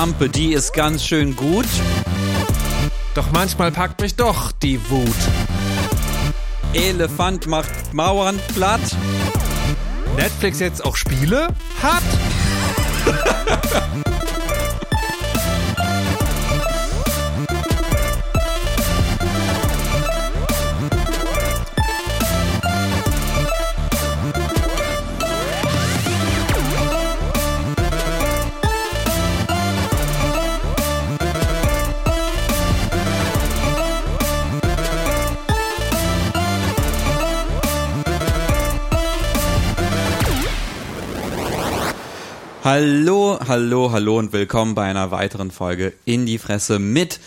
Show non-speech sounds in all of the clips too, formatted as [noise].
Die Lampe, die ist ganz schön gut. Doch manchmal packt mich doch die Wut. Elefant macht Mauern platt. Netflix jetzt auch Spiele hat? [laughs] Hallo, hallo, hallo und willkommen bei einer weiteren Folge in die Fresse mit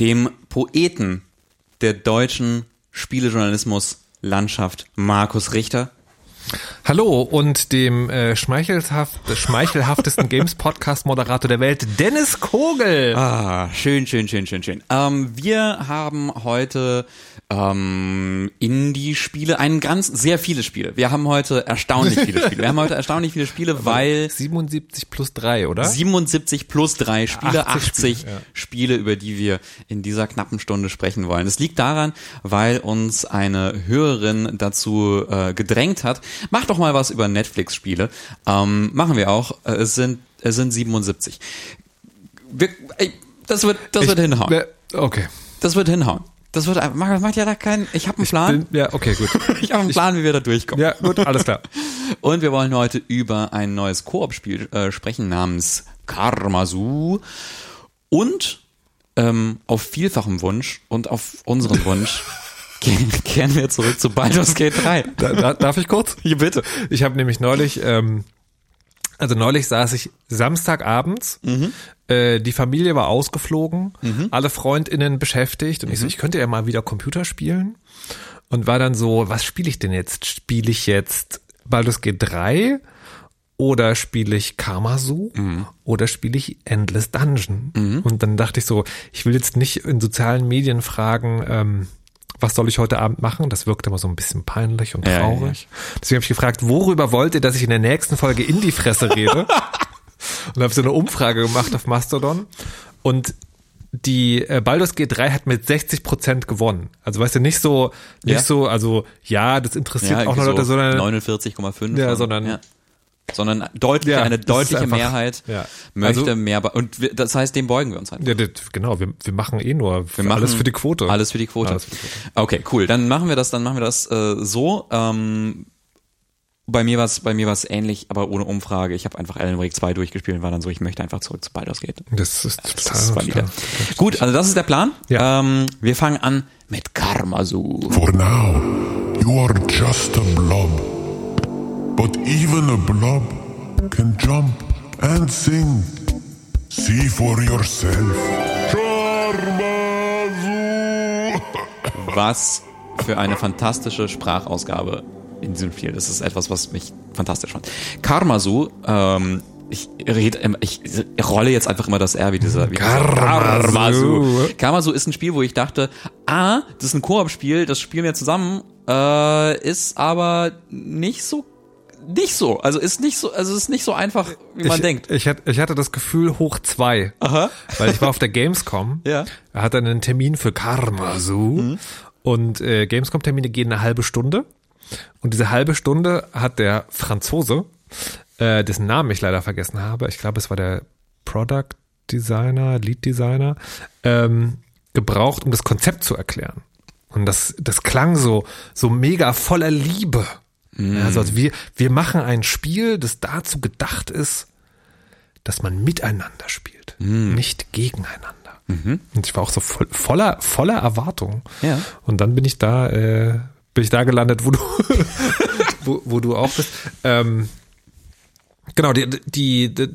dem Poeten der deutschen Spielejournalismus-Landschaft, Markus Richter. Hallo und dem äh, schmeichelhaft, schmeichelhaftesten [laughs] Games-Podcast-Moderator der Welt, Dennis Kogel. Ah, schön, schön, schön, schön, schön. Ähm, wir haben heute ähm, Indie-Spiele, ein ganz, sehr viele Spiele. Wir haben heute erstaunlich viele Spiele. Wir haben heute erstaunlich viele Spiele, [laughs] weil 77 plus 3, oder? 77 plus 3 Spiele, 80 80, Spiele, ja. Spiele, über die wir in dieser knappen Stunde sprechen wollen. Es liegt daran, weil uns eine Hörerin dazu äh, gedrängt hat, mach doch mal was über Netflix-Spiele. Ähm, machen wir auch. Äh, Es sind, es sind 77. Wir, ey, das wird, das wird hinhauen. Äh, Okay. Das wird hinhauen. Das wird, macht, macht ja da keinen, ich habe einen Plan. Bin, ja, okay, gut. [laughs] Ich habe einen Plan, wie wir da durchkommen. Ja, gut, alles klar. [laughs] Und wir wollen heute über ein neues Koop-Spiel äh, sprechen namens Karmasu. Und ähm, auf vielfachem Wunsch und auf unseren [laughs] Wunsch kehren, kehren wir zurück zu Baldur's Gate 3. Da, da, darf ich kurz? Ja, bitte. Ich habe nämlich neulich, ähm, also neulich saß ich Samstagabends, äh, die Familie war ausgeflogen, alle FreundInnen beschäftigt und ich so, ich könnte ja mal wieder Computer spielen und war dann so, was spiele ich denn jetzt? Spiele ich jetzt Baldur's Gate 3 oder spiele ich Karmasu oder spiele ich Endless Dungeon? Und dann dachte ich so, ich will jetzt nicht in sozialen Medien fragen, ähm, was soll ich heute Abend machen? Das wirkt immer so ein bisschen peinlich und Ja, ja, traurig. Deswegen habe ich gefragt, worüber wollt ihr, dass ich in der nächsten Folge in die Fresse rede? [laughs] und habe so eine Umfrage gemacht auf Mastodon. Und die äh, Baldur's Gate 3 hat mit 60 Prozent gewonnen. Also weißt du, nicht so, nicht Ja. so, also ja, das interessiert auch irgendwie noch Leute, so sondern 49,5. Ja, sondern- sondern deutlich, Ja, eine deutliche einfach- Mehrheit ja. möchte Also- mehr, be- und wir, das heißt, dem beugen wir uns einfach. ja, das, genau, wir, wir machen eh nur Wir machen alles für die Quote. Alles für die Quote. Alles für die Quote. Okay, cool. Dann machen wir das, dann machen wir das äh, so. Ähm, bei mir war es bei mir war's ähnlich, aber ohne Umfrage. Ich habe einfach Alan Wake 2 durchgespielt und war dann so, ich möchte einfach zurück zu Baldur's Gate. Das ist Das total, ist valide. total, Gut, also das ist der Plan. Ja. Ähm, wir fangen an mit Karmasu. For now, you are just a blob. But even a blob can jump and sing. See for yourself. Was für eine fantastische Sprachausgabe in diesem Spiel. Das ist etwas, was mich fantastisch fand. Karmasu, ähm, ich rede, immer- ich rolle jetzt einfach immer das R wie dieser, wie Karmasu. Karmasu. Karmasu ist ein Spiel, wo ich dachte, ah, das ist ein Koop-Spiel, das spielen wir zusammen, äh, ist aber nicht so, nicht so. Also ist nicht so, also ist nicht so einfach, wie man ich, denkt. Ich hatte, ich hatte das Gefühl hoch zwei, Aha. weil ich war auf der Gamescom. [laughs] Ja. Er hatte einen Termin für Karmasu und äh, Gamescom-Termine gehen eine halbe Stunde und diese halbe Stunde hat der Franzose, äh, dessen Namen ich leider vergessen habe, ich glaube es war der Product Designer, Lead Designer, ähm, gebraucht, um das Konzept zu erklären. Und das, das klang so, so mega voller Liebe. Ja, Also, also wir, wir machen ein Spiel, das dazu gedacht ist, dass man miteinander spielt, nicht gegeneinander. Und ich war auch so voll, voller, voller Erwartung. Ja. Und dann bin ich da, äh, bin ich da gelandet, wo du, [laughs] wo, wo du auch bist. Ähm, genau, die, die, die,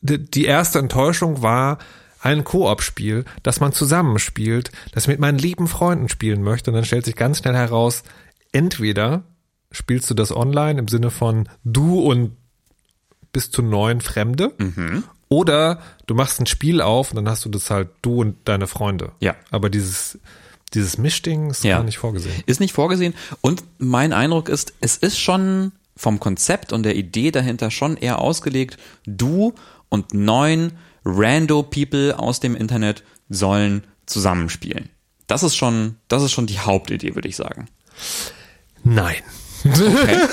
die, die erste Enttäuschung war ein Koop-Spiel, das man zusammenspielt, das ich mit meinen lieben Freunden spielen möchte. Und dann stellt sich ganz schnell heraus, entweder spielst du das online im Sinne von du und bis zu neun Fremde. Oder du machst ein Spiel auf und dann hast du das halt du und deine Freunde. Ja. Aber dieses, dieses Mischding ist Ja. gar nicht vorgesehen. Ist nicht vorgesehen. Und mein Eindruck ist, es ist schon vom Konzept und der Idee dahinter schon eher ausgelegt, du und neun Rando People aus dem Internet sollen zusammenspielen. Das ist schon, das ist schon die Hauptidee, würde ich sagen. Nein. Okay. [laughs]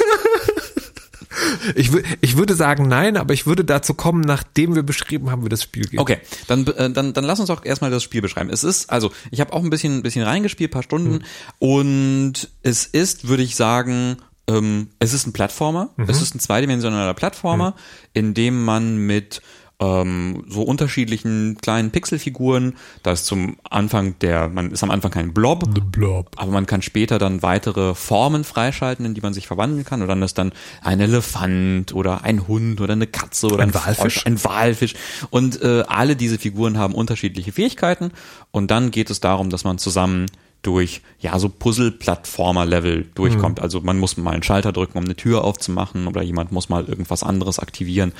Ich, ich würde sagen nein, aber ich würde dazu kommen, nachdem wir beschrieben haben, wie das Spiel geht. Okay, dann, äh, dann, dann lass uns doch erstmal das Spiel beschreiben. Es ist, also ich habe auch ein bisschen, ein bisschen reingespielt, paar Stunden und es ist, würde ich sagen, ähm, es ist ein Plattformer. Es ist ein zweidimensionaler Plattformer, in dem man mit ähm, so unterschiedlichen kleinen Pixelfiguren, da ist zum Anfang der, man ist am Anfang kein Blob, The Blob. aber man kann später dann weitere Formen freischalten, in die man sich verwandeln kann. Und dann ist dann ein Elefant oder ein Hund oder eine Katze oder Ein ein, Walfisch. Frosch, ein Walfisch. Und äh, alle diese Figuren haben unterschiedliche Fähigkeiten. Und dann geht es darum, dass man zusammen durch ja so Puzzle-Plattformer-Level durchkommt. Also man muss mal einen Schalter drücken, um eine Tür aufzumachen, oder jemand muss mal irgendwas anderes aktivieren.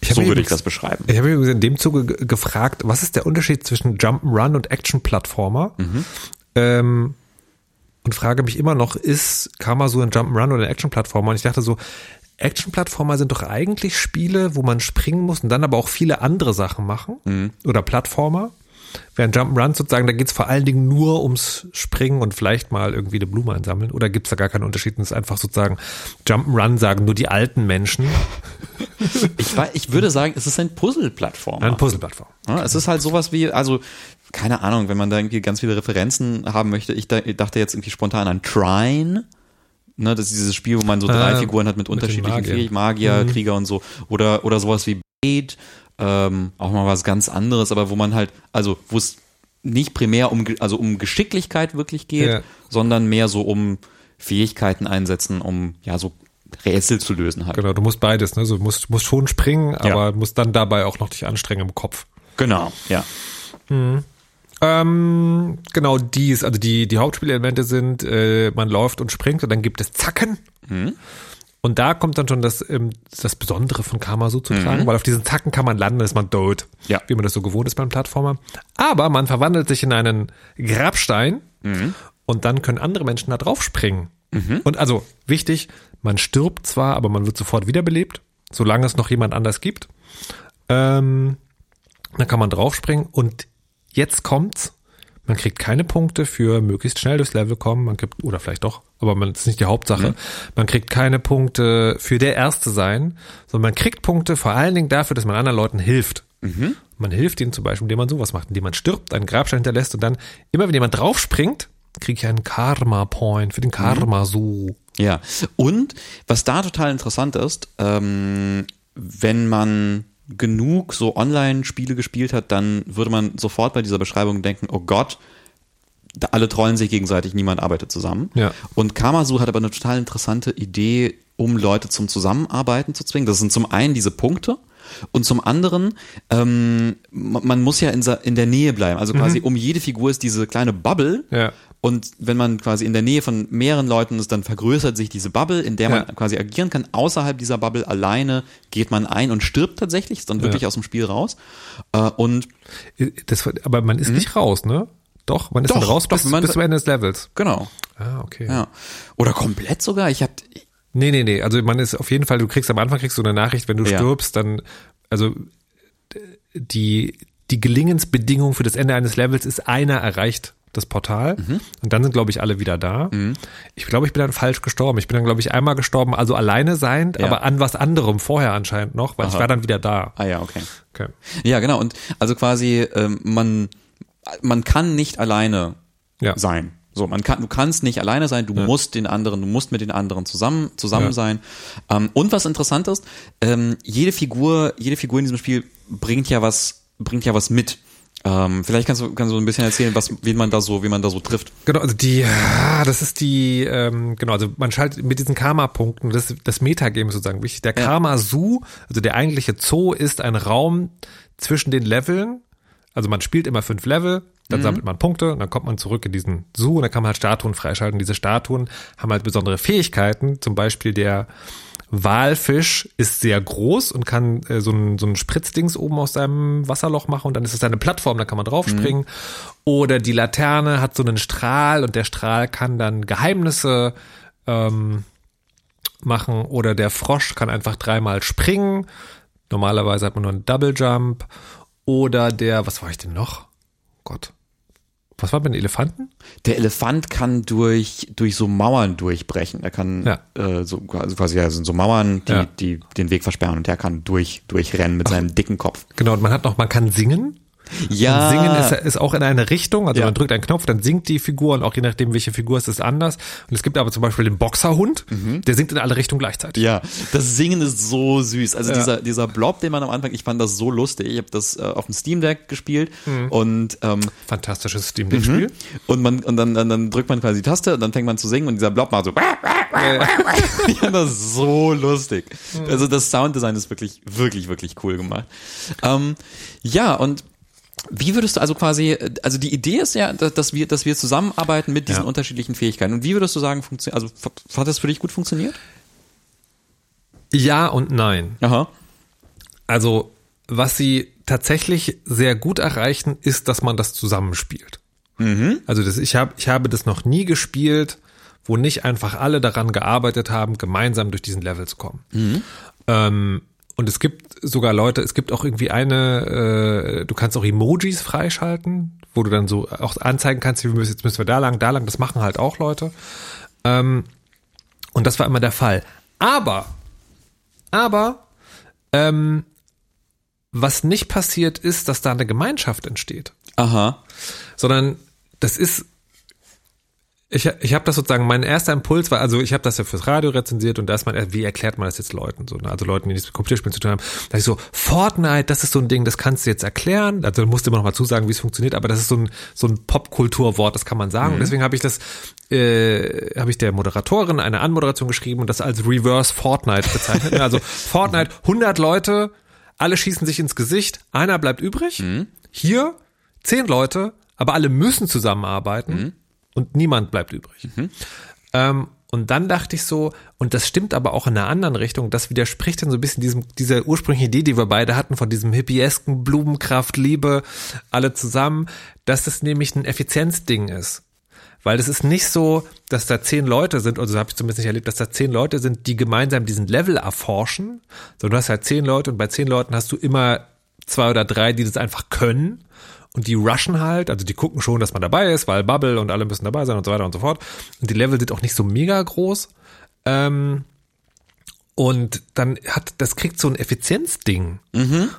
Ich so würde ich das beschreiben. Ich habe mich übrigens in dem Zuge ge- gefragt, was ist der Unterschied zwischen Jump'n'Run und Action-Plattformer? Ähm, und frage mich immer noch, ist Karma so ein Jump'n'Run oder ein Action-Plattformer? Und ich dachte so, Action-Plattformer sind doch eigentlich Spiele, wo man springen muss und dann aber auch viele andere Sachen machen. Oder Plattformer. Während Jump'n'Run sozusagen, da geht's vor allen Dingen nur ums Springen und vielleicht mal irgendwie eine Blume einsammeln. Oder gibt's da gar keinen Unterschied? Und es ist einfach sozusagen, Jump'n'Run sagen nur die alten Menschen. [laughs] Ich, ich würde sagen, es ist ein Puzzle-Plattformer. Eine Puzzle-Plattform. Ja, es ist halt sowas wie, also, keine Ahnung, wenn man da irgendwie ganz viele Referenzen haben möchte. Ich, da, ich dachte jetzt irgendwie spontan an Trine. Ne, das ist dieses Spiel, wo man so drei Ah, Figuren hat mit mit unterschiedlichen. Fähigkeiten, Magier, Krieger und so. Oder, oder sowas wie Blade, ähm, auch mal was ganz anderes, aber wo man halt, also, wo es nicht primär um, also um Geschicklichkeit wirklich geht, Ja. sondern mehr so um Fähigkeiten einsetzen, um, ja, so Rätsel zu lösen halt. Genau, du musst beides, ne? Du musst, musst schon springen, aber musst dann dabei auch noch dich anstrengen im Kopf. Genau, ja. Ähm, genau dies, also die, die Hauptspielelemente sind, äh, man läuft und springt und dann gibt es Zacken. Und da kommt dann schon das, ähm, das Besondere von Kamasu zu tragen, weil auf diesen Zacken kann man landen, ist man tot. Ja. Wie man das so gewohnt ist beim Plattformer. Aber man verwandelt sich in einen Grabstein und dann können andere Menschen da drauf springen. Und also wichtig, man stirbt zwar, aber man wird sofort wiederbelebt, solange es noch jemand anders gibt. Ähm, dann kann man draufspringen und jetzt kommt's. Man kriegt keine Punkte für möglichst schnell durchs Level kommen. Man kriegt, oder vielleicht doch, aber man, das ist nicht die Hauptsache. Man kriegt keine Punkte für der Erste sein, sondern man kriegt Punkte vor allen Dingen dafür, dass man anderen Leuten hilft. Man hilft ihnen zum Beispiel, indem man sowas macht, indem man stirbt, einen Grabstein hinterlässt und dann, immer wenn jemand draufspringt, kriege ich einen Karma-Point für den Karma-Su. Ja, und was da total interessant ist, ähm, wenn man genug so Online-Spiele gespielt hat, dann würde man sofort bei dieser Beschreibung denken, oh Gott, alle trollen sich gegenseitig, niemand arbeitet zusammen. Ja. Und Kamasu hat aber eine total interessante Idee, um Leute zum Zusammenarbeiten zu zwingen. Das sind zum einen diese Punkte und zum anderen, ähm, man muss ja in, in der Nähe bleiben. Also quasi um jede Figur ist diese kleine Bubble. Ja. Und wenn man quasi in der Nähe von mehreren Leuten ist, dann vergrößert sich diese Bubble, in der man Ja. quasi agieren kann. Außerhalb dieser Bubble alleine geht man ein und stirbt tatsächlich, ist dann wirklich aus dem Spiel raus. Äh, und Das, aber man ist nicht raus, ne? Doch, man ist Doch, dann raus doch, bis, man- bis zum Ende des Levels. genau. Ah, okay. Ja. Oder komplett sogar. Ich hab, Nee, nee, nee. Also man ist auf jeden Fall, du kriegst am Anfang kriegst du eine Nachricht, wenn du Ja. stirbst, dann, also die, die Gelingensbedingung für das Ende eines Levels ist, einer erreicht das Portal Mhm. und dann sind, glaube ich, alle wieder da. Ich glaube, ich bin dann falsch gestorben. Ich bin dann, glaube ich, einmal gestorben, also alleine seiend, Ja. aber an was anderem vorher anscheinend noch, weil ich Aha. war dann wieder da. ah ja, okay. Okay. Ja, genau. Und also quasi, ähm, man, man kann nicht alleine Ja. sein. So, man kann, du kannst nicht alleine sein, du musst den anderen, du musst mit den anderen zusammen, zusammen Ja. sein. Ähm, und was interessant ist, ähm, jede Figur, jede Figur in diesem Spiel bringt ja was, bringt ja was mit. Ähm, vielleicht kannst du, kannst du ein bisschen erzählen, was, wie man da so, wie man da so trifft. Genau, also die, ah, das ist die, ähm, genau, also man schaltet mit diesen Karma-Punkten, das, das Metagame sozusagen wichtig. Der Karma-Zoo, also der eigentliche Zoo ist ein Raum zwischen den Leveln. Also man spielt immer fünf Level, dann sammelt man Punkte und dann kommt man zurück in diesen Zoo und dann kann man halt Statuen freischalten. Diese Statuen haben halt besondere Fähigkeiten, zum Beispiel der Walfisch ist sehr groß und kann äh, so, ein, so ein Spritzdings oben aus seinem Wasserloch machen und dann ist es eine Plattform, da kann man draufspringen. Oder die Laterne hat so einen Strahl und der Strahl kann dann Geheimnisse ähm, machen. Oder der Frosch kann einfach dreimal springen. Normalerweise hat man nur einen Double Jump oder der, was war ich denn noch? Gott. Was war mit den Elefanten? Der Elefant kann durch, durch so Mauern durchbrechen. Er kann Ja. äh, so also quasi ja, sind so Mauern, die, Ja. die den Weg versperren und der kann durch, durchrennen mit seinem dicken Kopf. Genau, und man hat noch, man kann singen. Ja. Und singen ist, ist auch in eine Richtung, also Ja. man drückt einen Knopf, dann singt die Figur und auch je nachdem, welche Figur es ist, anders. Und es gibt aber zum Beispiel den Boxerhund, der singt in alle Richtungen gleichzeitig. Ja, das Singen ist so süß. Also Ja. dieser, dieser Blob, den man am Anfang, ich fand das so lustig. Ich habe das äh, auf dem Steam Deck gespielt Mhm. und ähm, Fantastisches Steam Deck Spiel. und man und dann, dann dann drückt man quasi die Taste und dann fängt man zu singen und dieser Blob macht so. [laughs] ich fand das so lustig. Also das Sounddesign ist wirklich wirklich wirklich cool gemacht. Ähm, ja und wie würdest du also quasi, also die Idee ist ja, dass wir, dass wir zusammenarbeiten mit diesen Ja. unterschiedlichen Fähigkeiten. Und wie würdest du sagen, funktioniert, also hat das für dich gut funktioniert? Ja und nein. Aha. Also, was sie tatsächlich sehr gut erreichen, ist, dass man das zusammenspielt. Also das, ich, hab, ich habe das noch nie gespielt, wo nicht einfach alle daran gearbeitet haben, gemeinsam durch diesen Level zu kommen. Ähm, und es gibt sogar Leute, es gibt auch irgendwie eine, äh, du kannst auch Emojis freischalten, wo du dann so auch anzeigen kannst, wir müssen, jetzt müssen wir da lang, da lang, das machen halt auch Leute. Ähm, und das war immer der Fall. Aber, aber, ähm, was nicht passiert ist, dass da eine Gemeinschaft entsteht Aha. sondern das ist ich, ich habe das sozusagen, mein erster Impuls war, also ich habe das ja fürs Radio rezensiert und da ist man, wie erklärt man das jetzt Leuten? So, ne? Also Leuten, die nichts mit Computerspielen zu tun haben. Da ich so, Fortnite, das ist so ein Ding, das kannst du jetzt erklären. Also du musst immer noch mal zusagen, wie es funktioniert, aber das ist so ein, so ein Popkulturwort, das kann man sagen. Und deswegen habe ich das, äh, habe ich der Moderatorin eine Anmoderation geschrieben und das als Reverse Fortnite bezeichnet. Also [laughs] Fortnite, 100 Leute, alle schießen sich ins Gesicht, einer bleibt übrig. Hier zehn Leute, aber alle müssen zusammenarbeiten und niemand bleibt übrig. Ähm, und dann dachte ich so, und das stimmt aber auch in einer anderen Richtung, das widerspricht dann so ein bisschen diesem, dieser ursprünglichen Idee, die wir beide hatten, von diesem hippiesken Blumenkraft, Liebe, alle zusammen, dass es nämlich ein Effizienzding ist. Weil es ist nicht so, dass da zehn Leute sind, oder so habe ich zumindest nicht erlebt, dass da zehn Leute sind, die gemeinsam diesen Level erforschen, sondern du hast halt zehn Leute und bei zehn Leuten hast du immer zwei oder drei, die das einfach können und die rushen halt, also die gucken schon, dass man dabei ist, weil Bubble und alle müssen dabei sein und so weiter und so fort. Und die Level sind auch nicht so mega groß. Ähm, und dann hat, das kriegt so ein Effizienzding.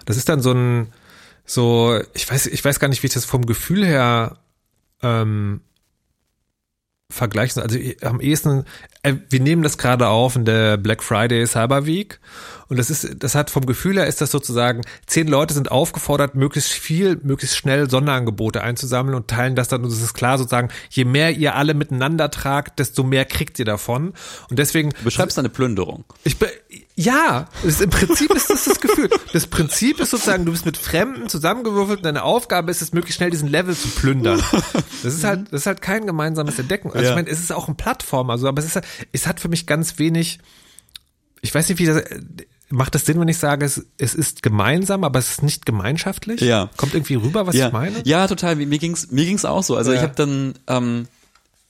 Das ist dann so ein, so, ich weiß, ich weiß gar nicht, wie ich das vom Gefühl her ähm, vergleichen soll. Also am ehesten, äh, wir nehmen das gerade auf in der Black Friday Cyber Week und das ist, das hat vom Gefühl her ist das sozusagen, zehn Leute sind aufgefordert, möglichst viel, möglichst schnell Sonderangebote einzusammeln und teilen das dann und es ist klar sozusagen, je mehr ihr alle miteinander tragt, desto mehr kriegt ihr davon und deswegen Du beschreibst eine Plünderung. ich be ja, es, im Prinzip ist das das Gefühl. Das Prinzip ist sozusagen, du bist mit Fremden zusammengewürfelt und deine Aufgabe ist es, möglichst schnell diesen Level zu plündern. Das ist halt, das ist halt kein gemeinsames Entdecken. Also Ja. ich meine, es ist auch ein Plattform, also, aber es ist es hat für mich ganz wenig, ich weiß nicht, wie das, macht das Sinn, wenn ich sage, es, es ist gemeinsam, aber es ist nicht gemeinschaftlich? Ja. Kommt irgendwie rüber, was ja. ich meine? Ja, total. Mir ging's mir ging's auch so. Also Ja. ich habe dann ähm,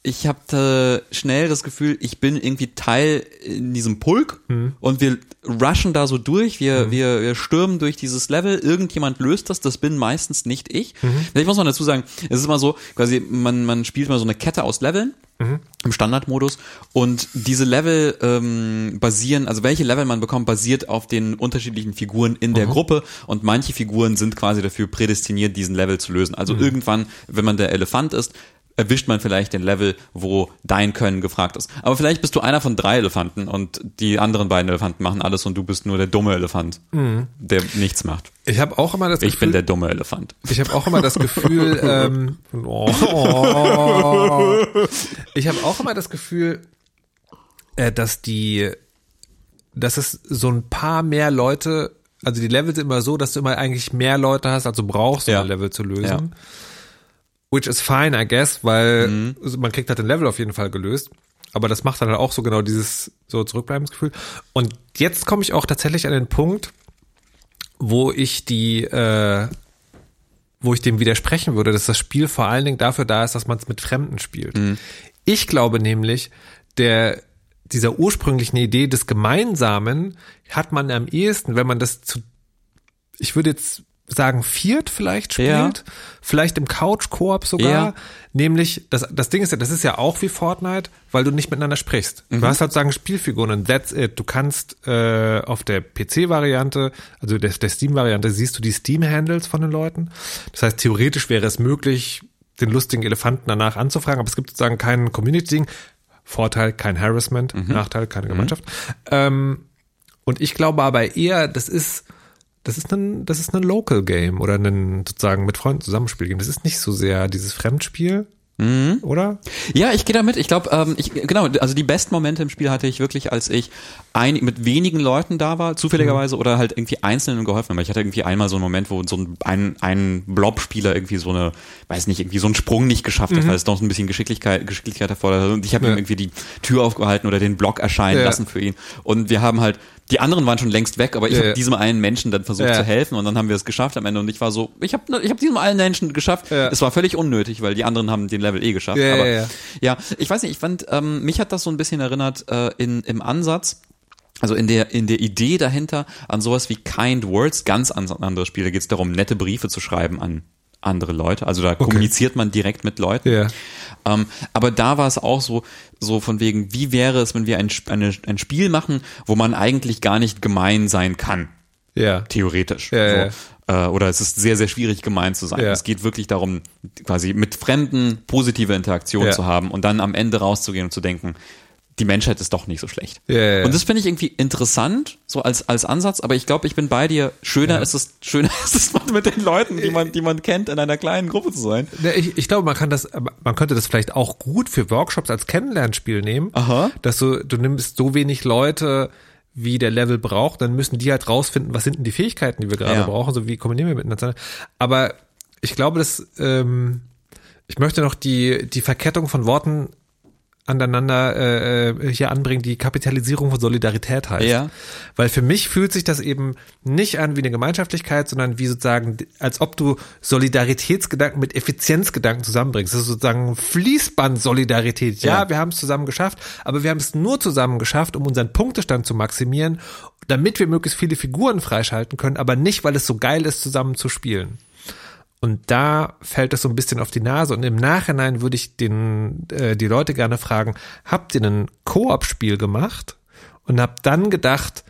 ich habe schnell das Gefühl, ich bin irgendwie Teil in diesem Pulk Mhm. und wir rushen da so durch, wir, wir, wir stürmen durch dieses Level, irgendjemand löst das, das bin meistens nicht ich. Mhm. Ich muss mal dazu sagen, es ist immer so, quasi, man, man spielt mal so eine Kette aus Leveln Mhm. im Standardmodus und diese Level ähm, basieren, also welche Level man bekommt, basiert auf den unterschiedlichen Figuren in Mhm. der Gruppe und manche Figuren sind quasi dafür prädestiniert, diesen Level zu lösen. Also Mhm. irgendwann, wenn man der Elefant ist, erwischt man vielleicht den Level, wo dein Können gefragt ist. Aber vielleicht bist du einer von drei Elefanten und die anderen beiden Elefanten machen alles und du bist nur der dumme Elefant, der nichts macht. Ich habe auch immer das Ich Gefühl, bin der dumme Elefant. Ich habe auch immer das [laughs] Gefühl, ähm, oh, [laughs] oh, ich habe auch immer das Gefühl, äh, dass die, dass es so ein paar mehr Leute, also die Level sind immer so, dass du immer eigentlich mehr Leute hast, als du brauchst, um Ja. ein Level zu lösen. Ja. Which is fine, I guess, weil also man kriegt halt den Level auf jeden Fall gelöst. Aber das macht dann halt auch so genau dieses so Zurückbleibensgefühl. Und jetzt komme ich auch tatsächlich an den Punkt, wo ich die, äh, wo ich dem widersprechen würde, dass das Spiel vor allen Dingen dafür da ist, dass man es mit Fremden spielt. Ich glaube nämlich, der dieser ursprünglichen Idee des Gemeinsamen hat man am ehesten, wenn man das zu ich würde jetzt sagen, viert vielleicht spielt, Ja. vielleicht im Couch-Koop sogar. Ja. Nämlich, das, das Ding ist ja, das ist ja auch wie Fortnite, weil du nicht miteinander sprichst. Mhm. Du hast halt sagen Spielfiguren und that's it. Du kannst äh, auf der PC-Variante, also der, der Steam-Variante, siehst du die Steam-Handles von den Leuten. Das heißt, theoretisch wäre es möglich, den lustigen Elefanten danach anzufragen, aber es gibt sozusagen kein Community-Ding. Vorteil, kein Harassment, Mhm. Nachteil, keine Gemeinschaft. Ähm, und ich glaube aber eher, das ist, das ist ein, das ist ein Local Game oder ein sozusagen mit Freunden Zusammenspiel Game. Das ist nicht so sehr dieses Fremdspiel, oder? Ja, ich gehe damit. Ich glaube, ähm, ich, genau, also die besten Momente im Spiel hatte ich wirklich, als ich ein, mit wenigen Leuten da war, zufälligerweise, oder halt irgendwie Einzelnen geholfen habe. Ich hatte irgendwie einmal so einen Moment, wo so ein, ein, ein Blob-Spieler irgendwie so eine, weiß nicht, irgendwie so einen Sprung nicht geschafft hat, weil es noch ein bisschen Geschicklichkeit, Geschicklichkeit erfordert hat. Und ich habe Ja. ihm irgendwie die Tür aufgehalten oder den Block erscheinen Ja. lassen für ihn. Und wir haben halt, die anderen waren schon längst weg, aber ich Ja, habe diesem einen Menschen dann versucht Ja. zu helfen und dann haben wir es geschafft am Ende und ich war so, ich habe ich hab diesem einen Menschen geschafft. Ja. Es war völlig unnötig, weil die anderen haben den Level eh geschafft. Ja, aber ja, ich weiß nicht, ich fand, ähm, mich hat das so ein bisschen erinnert äh, in, im Ansatz, also in der, in der Idee dahinter an sowas wie Kind Words, ganz an ein anderes Spiel. Da geht es darum, nette Briefe zu schreiben an andere Leute. Also da kommuniziert man direkt mit Leuten. Ja. Ähm, aber da war es auch so, so von wegen, wie wäre es, wenn wir ein, eine, ein Spiel machen, wo man eigentlich gar nicht gemein sein kann Ja. theoretisch. Ja, so. Äh, Oder es ist sehr, sehr schwierig, gemein zu sein. Es geht wirklich darum, quasi mit Fremden positive Interaktion zu haben und dann am Ende rauszugehen und zu denken, die Menschheit ist doch nicht so schlecht. Ja, ja, ja. Und das finde ich irgendwie interessant, so als, als Ansatz, aber ich glaube, ich bin bei dir. Schöner ist es, schöner [laughs] ist es mit den Leuten, die man, die man kennt, in einer kleinen Gruppe zu sein. Ne, Ich, ich glaube, man kann das, man könnte das vielleicht auch gut für Workshops als Kennenlernspiel nehmen. Aha. Dass du, du nimmst so wenig Leute, wie der Level braucht, dann müssen die halt rausfinden, was sind denn die Fähigkeiten, die wir gerade Ja. brauchen, so wie kombinieren wir miteinander. Aber ich glaube, dass ähm, ich möchte noch die die Verkettung von Worten aneinander äh, äh, hier anbringen, die Kapitalisierung von Solidarität heißt. Ja. Weil für mich fühlt sich das eben nicht an wie eine Gemeinschaftlichkeit, sondern wie sozusagen, als ob du Solidaritätsgedanken mit Effizienzgedanken zusammenbringst. Das ist sozusagen Fließband-Solidarität. Ja, Ja. wir haben es zusammen geschafft, aber wir haben es nur zusammen geschafft, um unseren Punktestand zu maximieren, damit wir möglichst viele Figuren freischalten können, aber nicht, weil es so geil ist, zusammen zu spielen. Und da fällt es so ein bisschen auf die Nase. Und im Nachhinein würde ich den, äh, die Leute gerne fragen, habt ihr ein Koop-Spiel gemacht und habt dann gedacht,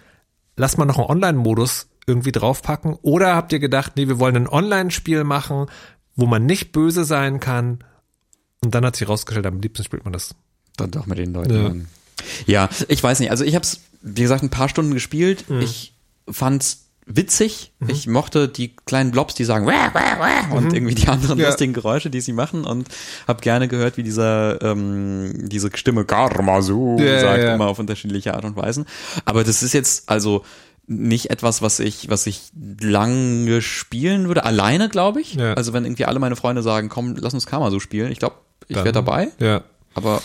lass mal noch einen Online-Modus irgendwie draufpacken? Oder habt ihr gedacht, nee, wir wollen ein Online-Spiel machen, wo man nicht böse sein kann? Und dann hat sich rausgestellt, am liebsten spielt man das. Dann doch mit den Leuten. Ja. Ja, ich weiß nicht. Also ich habe es, wie gesagt, ein paar Stunden gespielt. Ich fand's witzig. Ich mochte die kleinen Blobs, die sagen "Wah, wah, wah", und irgendwie die anderen Ja. lustigen Geräusche, die sie machen und habe gerne gehört, wie dieser ähm, diese Stimme Karmasu Ja, sagt ja. immer auf unterschiedliche Art und Weisen. Aber das ist jetzt also nicht etwas, was ich, was ich lange spielen würde, alleine, glaube ich. Ja. Also wenn irgendwie alle meine Freunde sagen, komm, lass uns Karmasu spielen, ich glaube, ich wäre dabei. Ja. Aber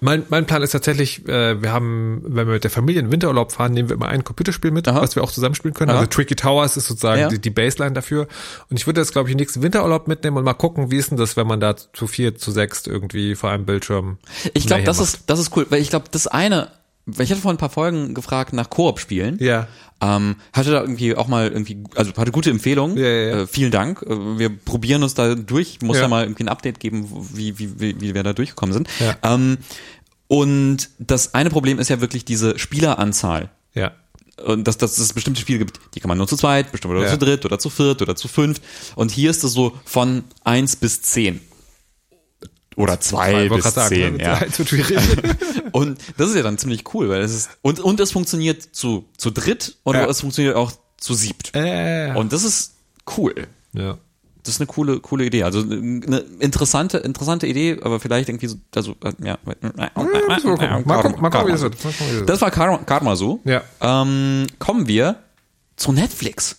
Mein, mein Plan ist tatsächlich, äh, wir haben, wenn wir mit der Familie in den Winterurlaub fahren, nehmen wir immer ein Computerspiel mit, Aha. was wir auch zusammenspielen können. Aha. Also Tricky Towers ist sozusagen Ja. die, die Baseline dafür. Und ich würde das, glaube ich, nächsten Winterurlaub mitnehmen und mal gucken, wie ist denn das, wenn man da zu vier, zu sechs irgendwie vor einem Bildschirm. Ich glaube, das macht. ist, das ist cool, weil ich glaube, das eine, ich hatte vor ein paar Folgen gefragt nach Koop-Spielen. Ja. Ähm, hatte da irgendwie auch mal irgendwie, also hatte gute Empfehlungen. Ja, ja, ja. Äh, vielen Dank. Äh, wir probieren uns da durch. Muss Ja. ja. mal irgendwie ein Update geben, wie, wie, wie, wie wir da durchgekommen sind. Ja. Ähm, und das eine Problem ist ja wirklich diese Spieleranzahl. Ja. Und dass, dass es bestimmte Spiele gibt, die kann man nur zu zweit, bestimmt oder Ja. zu dritt oder zu viert oder zu fünft. Und hier ist es so von eins bis zehn. Oder zwei wollte bis zehn, ne? ja. [laughs] Und das ist ja dann ziemlich cool, weil es ist, und, und es funktioniert zu, zu dritt und Ja. es funktioniert auch zu siebt. äh, Und das ist cool. ja. Das ist eine coole, coole Idee. Also eine interessante, interessante Idee, aber vielleicht irgendwie so, also, ja. Das war Karma, Karma so. Ja. Ähm, kommen wir zu Netflix.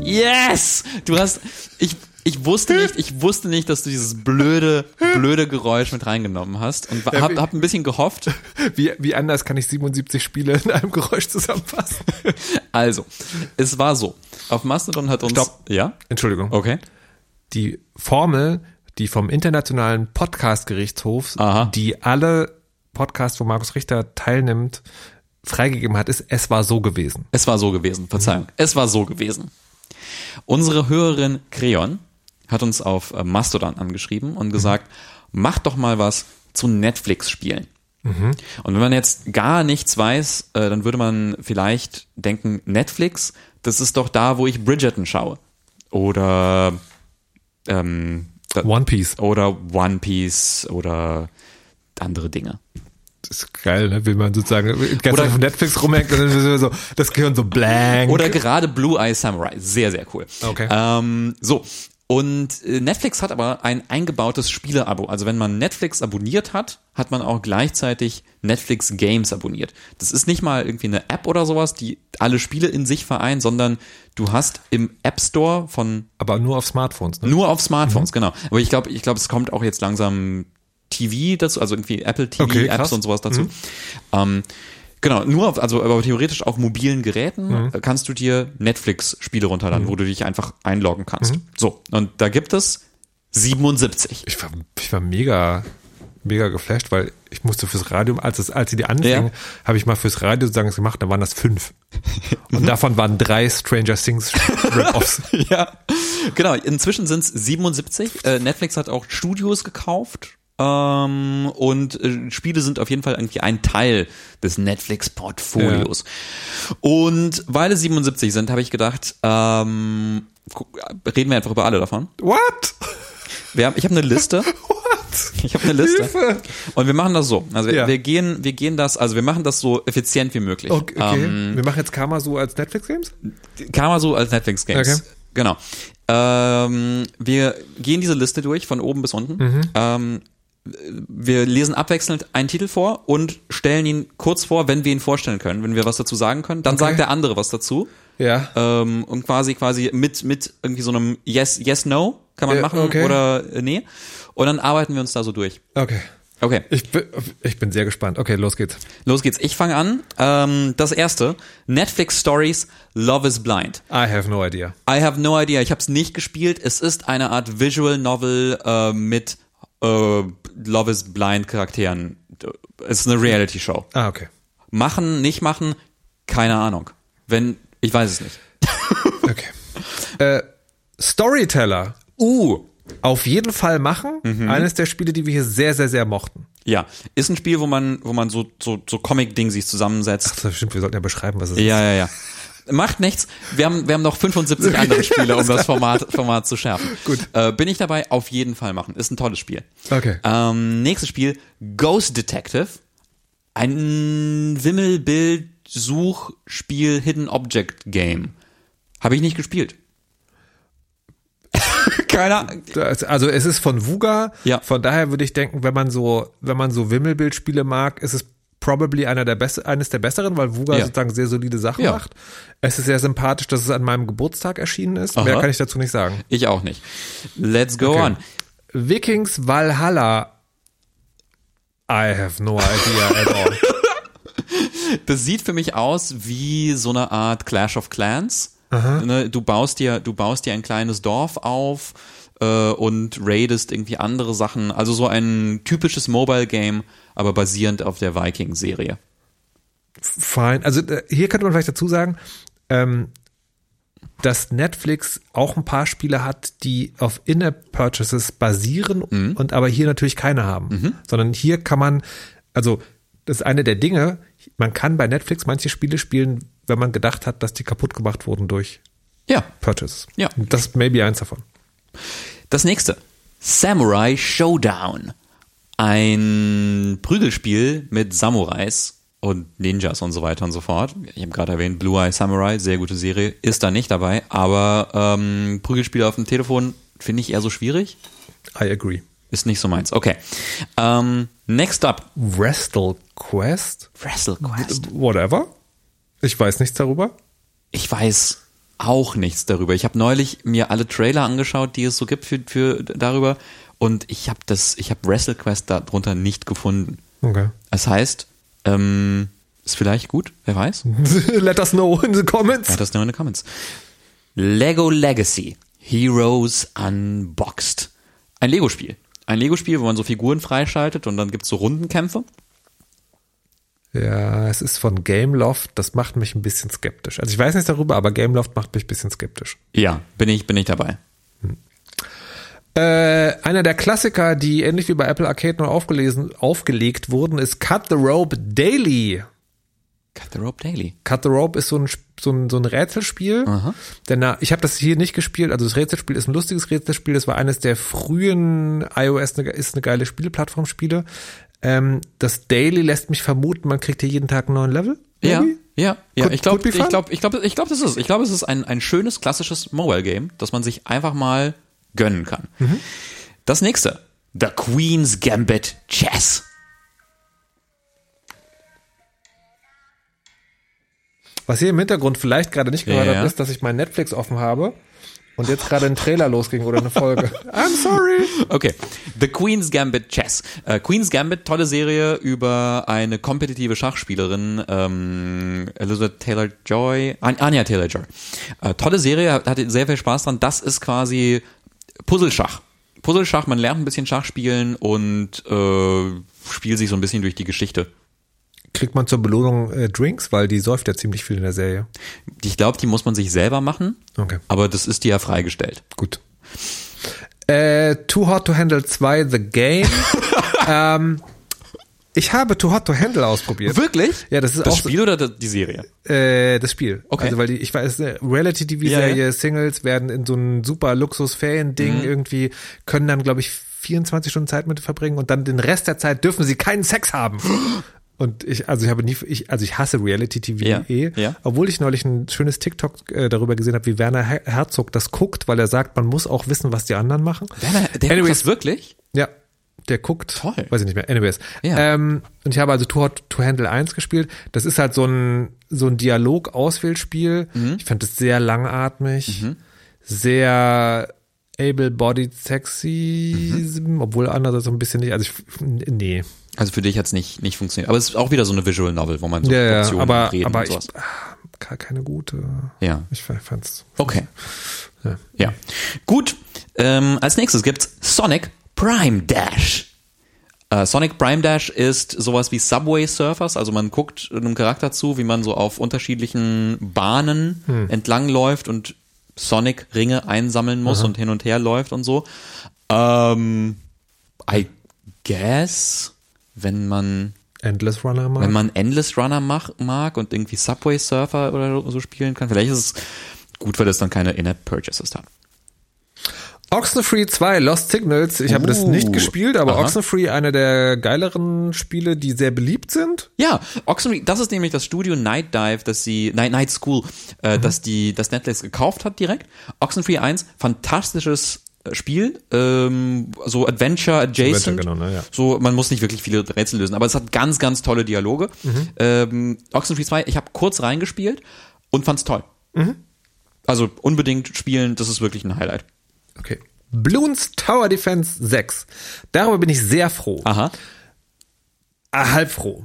Yes! Du hast, ich, ich wusste [laughs] nicht, ich wusste nicht, dass du dieses blöde, blöde Geräusch mit reingenommen hast und hab, hab ein bisschen gehofft. [laughs] Wie, wie anders kann ich 77 Spiele in einem Geräusch zusammenfassen? [laughs] Also, es war so. Auf Mastodon hat uns, Stopp. ja? Entschuldigung. Okay. die Formel, die vom Internationalen Podcast-Gerichtshof, die alle Podcasts, wo Markus Richter teilnimmt, freigegeben hat, ist, es war so gewesen. Es war so gewesen, Verzeihung. Es war so gewesen. Unsere Hörerin Creon hat uns auf äh, Mastodon angeschrieben und gesagt, macht doch mal was zu Netflix-Spielen. Und wenn man jetzt gar nichts weiß, äh, dann würde man vielleicht denken, Netflix, das ist doch da, wo ich Bridgerton schaue. Oder ähm, One Piece. oder One Piece oder andere Dinge. Das ist geil, ne? Wie man sozusagen ganz Oder- auf Netflix rumhängt und dann ist so das Gehirn so blank. Oder gerade Blue Eye Samurai. Sehr, sehr cool. Okay. Ähm, so. Und äh, Netflix hat aber ein eingebautes Spieleabo. Also wenn man Netflix abonniert hat, hat man auch gleichzeitig Netflix Games abonniert. Das ist nicht mal irgendwie eine App oder sowas, die alle Spiele in sich vereint, sondern du hast im App Store von aber nur auf Smartphones, ne? nur auf Smartphones, genau. Aber ich glaube, ich glaube, es kommt auch jetzt langsam TV dazu, also irgendwie Apple TV Okay, Apps und sowas dazu. Ähm, genau, nur auf, also aber theoretisch auf mobilen Geräten Mhm. kannst du dir Netflix Spiele runterladen, wo du dich einfach einloggen kannst. Mhm. So, und da gibt es 77. Ich war, ich war mega, mega geflasht, weil ich musste fürs Radio, als es, als sie die anfingen, Ja. habe ich mal fürs Radio sozusagen gemacht, da waren das fünf. Und davon waren drei Stranger Things Rip-Offs. [laughs] ja, genau. Inzwischen sind es 77. Äh, Netflix hat auch Studios gekauft. Ähm, und äh, Spiele sind auf jeden Fall irgendwie ein Teil des Netflix-Portfolios. Und weil es 77 sind, habe ich gedacht, ähm, reden wir einfach über alle davon. What? Wir haben, ich habe eine Liste. [laughs] What? Ich habe eine Liste. Hilfe. Und wir machen das so. Also wir, Ja. wir gehen, wir gehen das, also wir machen das so effizient wie möglich. Okay, okay. Ähm, wir machen jetzt Karma so als Netflix-Games? Kam mal so als Netflix Games. Okay. Genau. Ähm, wir gehen diese Liste durch von oben bis unten. Mhm. Ähm, wir lesen abwechselnd einen Titel vor und stellen ihn kurz vor, wenn wir ihn vorstellen können, wenn wir was dazu sagen können. Dann Okay. sagt der andere was dazu. Ja. Ähm, und quasi quasi mit mit irgendwie so einem Yes Yes No kann man Ja, machen okay. oder äh, nee. Und dann arbeiten wir uns da so durch. Okay. Okay. Ich bin, ich bin sehr gespannt. Okay, los geht's. Los geht's. Ich fange an. Ähm, das erste Netflix Stories Love is Blind. I have no idea. I have no idea. Ich habe es nicht gespielt. Es ist eine Art Visual Novel äh, mit äh, Love is Blind Charakteren. Es ist eine Reality Show. Ah, okay. Machen, nicht machen, keine Ahnung. Wenn ich weiß es nicht. [laughs] Okay. äh, Storyteller. Uh, Auf jeden Fall machen. Mhm. Eines der Spiele, die wir hier sehr, sehr, sehr mochten. ja, ist ein Spiel, wo man, wo man so so, so Comic-Ding sich zusammensetzt. Das stimmt, wir sollten ja beschreiben, was es Ja, ja, ja. Macht nichts. Wir haben, wir haben noch 75 andere Spiele, um das Format, Format zu schärfen. Gut. Äh, bin ich dabei? Auf jeden Fall machen. Ist ein tolles Spiel. Okay. Ähm, nächstes Spiel, Ghost Detective. Ein Wimmelbild-Suchspiel Hidden Object Game. Habe ich nicht gespielt. [laughs] Keiner. Also es ist von Vuga. Ja. Von daher würde ich denken, wenn man so, wenn man so Wimmelbildspiele mag, ist es probably einer der best eines der besseren, weil Vuga Ja. sozusagen sehr solide Sachen Ja. macht. Es ist sehr sympathisch, dass es an meinem Geburtstag erschienen ist. Mehr Aha. kann ich dazu nicht sagen. Ich auch nicht. Let's go Okay. on. Vikings Valhalla. I have no idea at all. [laughs] Das sieht für mich aus wie so eine Art Clash of Clans. Ne, du baust dir, du baust dir ein kleines Dorf auf äh, und raidest irgendwie andere Sachen. Also so ein typisches Mobile Game, aber basierend auf der Viking-Serie. Fine. Also äh, hier könnte man vielleicht dazu sagen, ähm, dass Netflix auch ein paar Spiele hat, die auf In-App-Purchases basieren Mhm. und aber hier natürlich keine haben. Sondern hier kann man, also das ist eine der Dinge, man kann bei Netflix manche Spiele spielen, wenn man gedacht hat, dass die kaputt gemacht wurden durch Ja. Purchases. Ja. Und Das ist maybe eins davon. Das nächste. Samurai Showdown. Ein Prügelspiel mit Samurais und Ninjas und so weiter und so fort. Ich habe gerade erwähnt, Blue Eye Samurai, sehr gute Serie, ist da nicht dabei, aber ähm, Prügelspiele auf dem Telefon finde ich eher so schwierig. I agree. Ist nicht so meins. Okay. Ähm, next up. Wrestle Quest? Wrestle Quest. Whatever. Ich weiß nichts darüber. Ich weiß auch nichts darüber. Ich habe neulich mir alle Trailer angeschaut, die es so gibt für, für darüber und ich habe das, ich habe Wrestle Quest darunter nicht gefunden. Okay. Das heißt, ähm, ist vielleicht gut, wer weiß? [laughs] Let us know in the comments. Let us know in the comments. Lego Legacy. Heroes Unboxed. Ein Lego-Spiel. Ein Lego-Spiel, wo man so Figuren freischaltet und dann gibt's so Rundenkämpfe. Ja, es ist von Gameloft, das macht mich ein bisschen skeptisch. Also ich weiß nichts darüber, aber Gameloft macht mich ein bisschen skeptisch. Ja, bin ich, bin ich dabei. Äh, einer der Klassiker, die ähnlich wie bei Apple Arcade noch aufgelesen, aufgelegt wurden, ist Cut the Rope Daily. Cut the Rope Daily. Cut the Rope ist so ein, so ein, so ein Rätselspiel. Denn na, ich habe das hier nicht gespielt. Also das Rätselspiel ist ein lustiges Rätselspiel. Das war eines der frühen iOS ist eine geile Spieleplattform-Spiele. Ähm, das Daily lässt mich vermuten, man kriegt hier jeden Tag einen neuen Level. Ja, maybe? ja, ja. Could- ich glaube, ich glaube, ich glaube, ich glaube, das ist es. Ich glaube, es ist ein, ein schönes, klassisches Mobile-Game, das man sich einfach mal gönnen kann. Mhm. Das nächste. The Queen's Gambit Chess. Was ihr im Hintergrund vielleicht gerade nicht gehört Ja. habt, ist, dass ich mein Netflix offen habe und jetzt gerade ein Trailer losging oder eine Folge. [laughs] I'm sorry. Okay. The Queen's Gambit Chess. Äh, Queen's Gambit, tolle Serie über eine kompetitive Schachspielerin, ähm, Elizabeth Taylor Joy, An Anya Taylor Joy. Äh, tolle Serie, hat- hatte sehr viel Spaß dran. Das ist quasi Puzzleschach. Puzzleschach, man lernt ein bisschen Schach spielen und äh, spielt sich so ein bisschen durch die Geschichte. Kriegt man zur Belohnung äh, Drinks, weil die säuft ja ziemlich viel in der Serie. Ich glaube, die muss man sich selber machen, Okay, aber das ist dir ja freigestellt. gut. Äh, Too Hot to Handle 2, The Game. [laughs] ähm, ich habe Too Hot to Handle ausprobiert. Wirklich? Ja, das ist das auch so- Spiel oder die Serie? Äh, das Spiel. Okay. Also weil die, ich weiß, eine Reality-TV-Serie, Ja, ja. Singles werden in so ein super Luxus-Ferien-Ding Mhm. irgendwie, können dann, glaube ich, 24 Stunden Zeit mit verbringen und dann den Rest der Zeit dürfen sie keinen Sex haben. [gasps] Und ich, also ich habe nie, ich, also ich hasse Reality-TV Ja, eh, ja. obwohl ich neulich ein schönes TikTok äh, darüber gesehen habe, wie Werner Her- Herzog das guckt, weil er sagt, man muss auch wissen, was die anderen machen. Werner, der Anyways. Wirklich? Ja, der guckt. Toll. Weiß ich nicht mehr. Anyways. Ja. Ähm, und ich habe also Too Hot to Handle 1 gespielt. Das ist halt so ein, so ein Dialog-Auswählspiel. Mhm. Ich fand es sehr langatmig, sehr able-bodied sexy, Mhm. obwohl andererseits so ein bisschen nicht. Also ich, nee. Also für dich hat's nicht, nicht funktioniert. Aber es ist auch wieder so eine Visual Novel, wo man so Ja, Optionen aber, reden aber und ich, sowas. ah, ke- keine gute. Ja. Ich fand's. Okay. Ja. Ja. Gut. Ähm, als nächstes gibt's Sonic Prime Dash. Äh, Sonic Prime Dash ist sowas wie Subway Surfers, also man guckt einem Charakter zu, wie man so auf unterschiedlichen Bahnen Hm. entlang läuft und Sonic Ringe einsammeln muss und hin und her läuft und so. Ähm, I guess, wenn man Endless Runner mal. wenn man Endless Runner mach, mag und irgendwie Subway Surfer oder so spielen kann, vielleicht ist es gut, weil das dann keine In-App-Purchases hat. Oxenfree 2, Lost Signals. Ich habe das Uh, nicht gespielt, aber aha. Oxenfree, einer der geileren Spiele, die sehr beliebt sind. Ja, Oxenfree, das ist nämlich das Studio Night Dive, das sie, Night, Night School, äh, das die, das Netflix gekauft hat direkt. Oxenfree 1, fantastisches Spiel, ähm, so Adventure adjacent. Adventure, genau, ne, ja. So, man muss nicht wirklich viele Rätsel lösen, aber es hat ganz, ganz tolle Dialoge. Mhm. Ähm, Oxenfree 2, ich habe kurz reingespielt und fand's toll. Mhm. Also unbedingt spielen, das ist wirklich ein Highlight. Okay. Bloons Tower Defense 6. Darüber bin ich sehr froh. Aha. Ah, halb froh.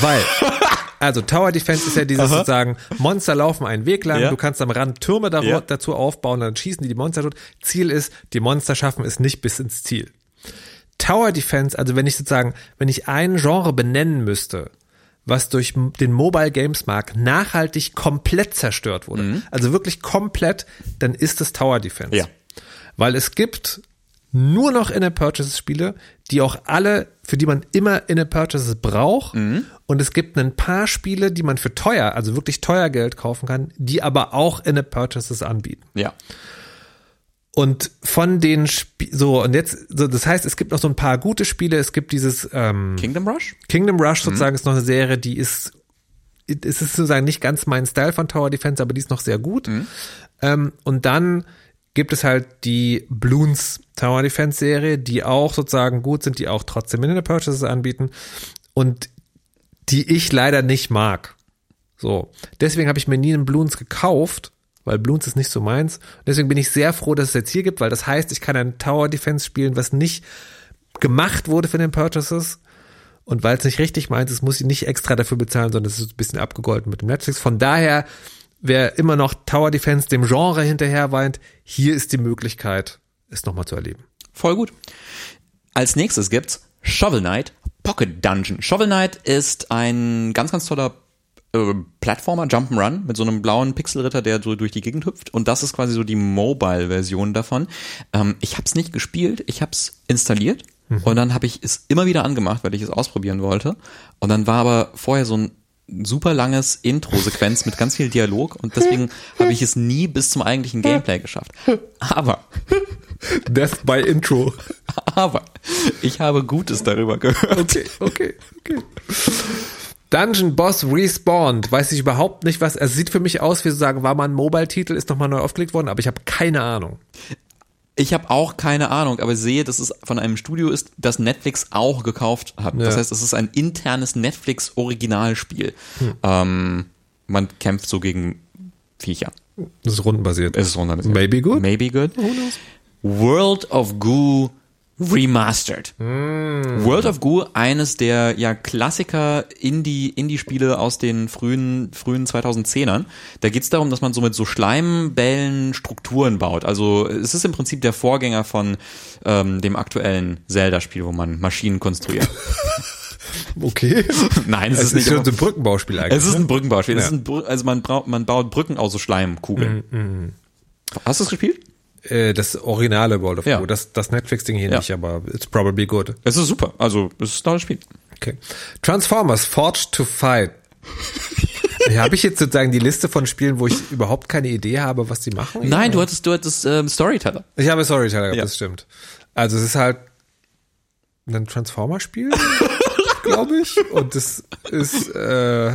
Weil, [laughs] also Tower Defense ist ja dieses sozusagen, Monster laufen einen Weg lang, Ja. du kannst am Rand Türme dar Ja. dazu aufbauen, dann schießen die die Monster tot. Ziel ist, die Monster schaffen es nicht bis ins Ziel. Tower Defense, also wenn ich sozusagen, wenn ich ein Genre benennen müsste, was durch den Mobile Games Markt nachhaltig komplett zerstört wurde, also wirklich komplett, dann ist es Tower Defense. Ja. Weil es gibt nur noch In-App-Purchases-Spiele, die auch alle, für die man immer In-App-Purchases braucht. Und es gibt ein paar Spiele, die man für teuer, also wirklich teuer Geld kaufen kann, die aber auch In-App-Purchases anbieten. Ja. Und von den Sp so und jetzt so das heißt, es gibt noch so ein paar gute Spiele. Es gibt dieses ähm, Kingdom Rush? Kingdom Rush sozusagen ist noch eine Serie, die ist es ist sozusagen nicht ganz mein Style von Tower Defense, aber die ist noch sehr gut. Ähm, und dann gibt es halt die Bloons Tower Defense Serie, die auch sozusagen gut sind, die auch trotzdem in Purchases anbieten und die ich leider nicht mag. So, deswegen habe ich mir nie einen Bloons gekauft, weil Bloons ist nicht so meins. Deswegen bin ich sehr froh, dass es jetzt hier gibt, weil das heißt, ich kann ein Tower Defense spielen, was nicht gemacht wurde für den Purchases. Und weil es nicht richtig meins ist, muss ich nicht extra dafür bezahlen, sondern es ist ein bisschen abgegolten mit dem Netflix. Von daher, wer immer noch Tower Defense dem Genre hinterher weint, hier ist die Möglichkeit, es nochmal zu erleben. Voll gut. Als nächstes gibt's Shovel Knight Pocket Dungeon. Shovel Knight ist ein ganz, ganz toller äh, Plattformer, Jump'n'Run mit so einem blauen Pixelritter, der so durch die Gegend hüpft. Und das ist quasi so die Mobile-Version davon. Ähm, ich habe es nicht gespielt, ich habe es installiert und dann habe ich es immer wieder angemacht, weil ich es ausprobieren wollte. Und dann war aber vorher so ein super langes Intro-Sequenz mit ganz viel Dialog und deswegen [laughs] habe ich es nie bis zum eigentlichen Gameplay geschafft. Aber, [laughs] Death by Intro. aber, ich habe Gutes darüber gehört. Okay, okay, okay. Dungeon Boss Respawned. Weiß ich überhaupt nicht, was. Es sieht für mich aus, wie zu sagen, war mal ein Mobile-Titel, ist nochmal neu aufgelegt worden, aber ich habe keine Ahnung. Ich habe auch keine Ahnung, aber sehe, dass es von einem Studio ist, das Netflix auch gekauft hat. Das Ja. heißt, es ist ein internes Netflix-Originalspiel. Ähm, man kämpft so gegen Viecher. Das ist rundenbasiert. Es ist runtergesetzt. Maybe good? Maybe good. World of Goo Remastered. World of Goo, eines der ja Klassiker Indie Indie Spiele aus den frühen frühen 2010ern. Da geht's darum, dass man so mit so Schleimbällen Strukturen baut. Also es ist im Prinzip der Vorgänger von ähm, dem aktuellen Zelda Spiel, wo man Maschinen konstruiert. [laughs] Okay. Nein, es, Es ist nicht aber- so ein Brückenbauspiel eigentlich. es ist ein Brückenbauspiel. Es Ja. ist ein Br also man, braucht, man baut Brücken aus so Schleimkugeln. Hast du es gespielt? Äh, das originale World of Ja. Go. Das, das Netflix-Ding hier Ja. nicht, aber it's probably good. Es ist super. Also es ist ein tolles Spiel. Okay. Transformers Forged to Fight. [laughs] Habe ich jetzt sozusagen die Liste von Spielen, wo ich überhaupt keine Idee habe, was die machen. Nein, du hattest, du hattest ähm, Storyteller. Ich habe Storyteller gehabt, Ja. das stimmt. Also es ist halt ein Transformer-Spiel, [laughs] glaube ich. Und es ist äh.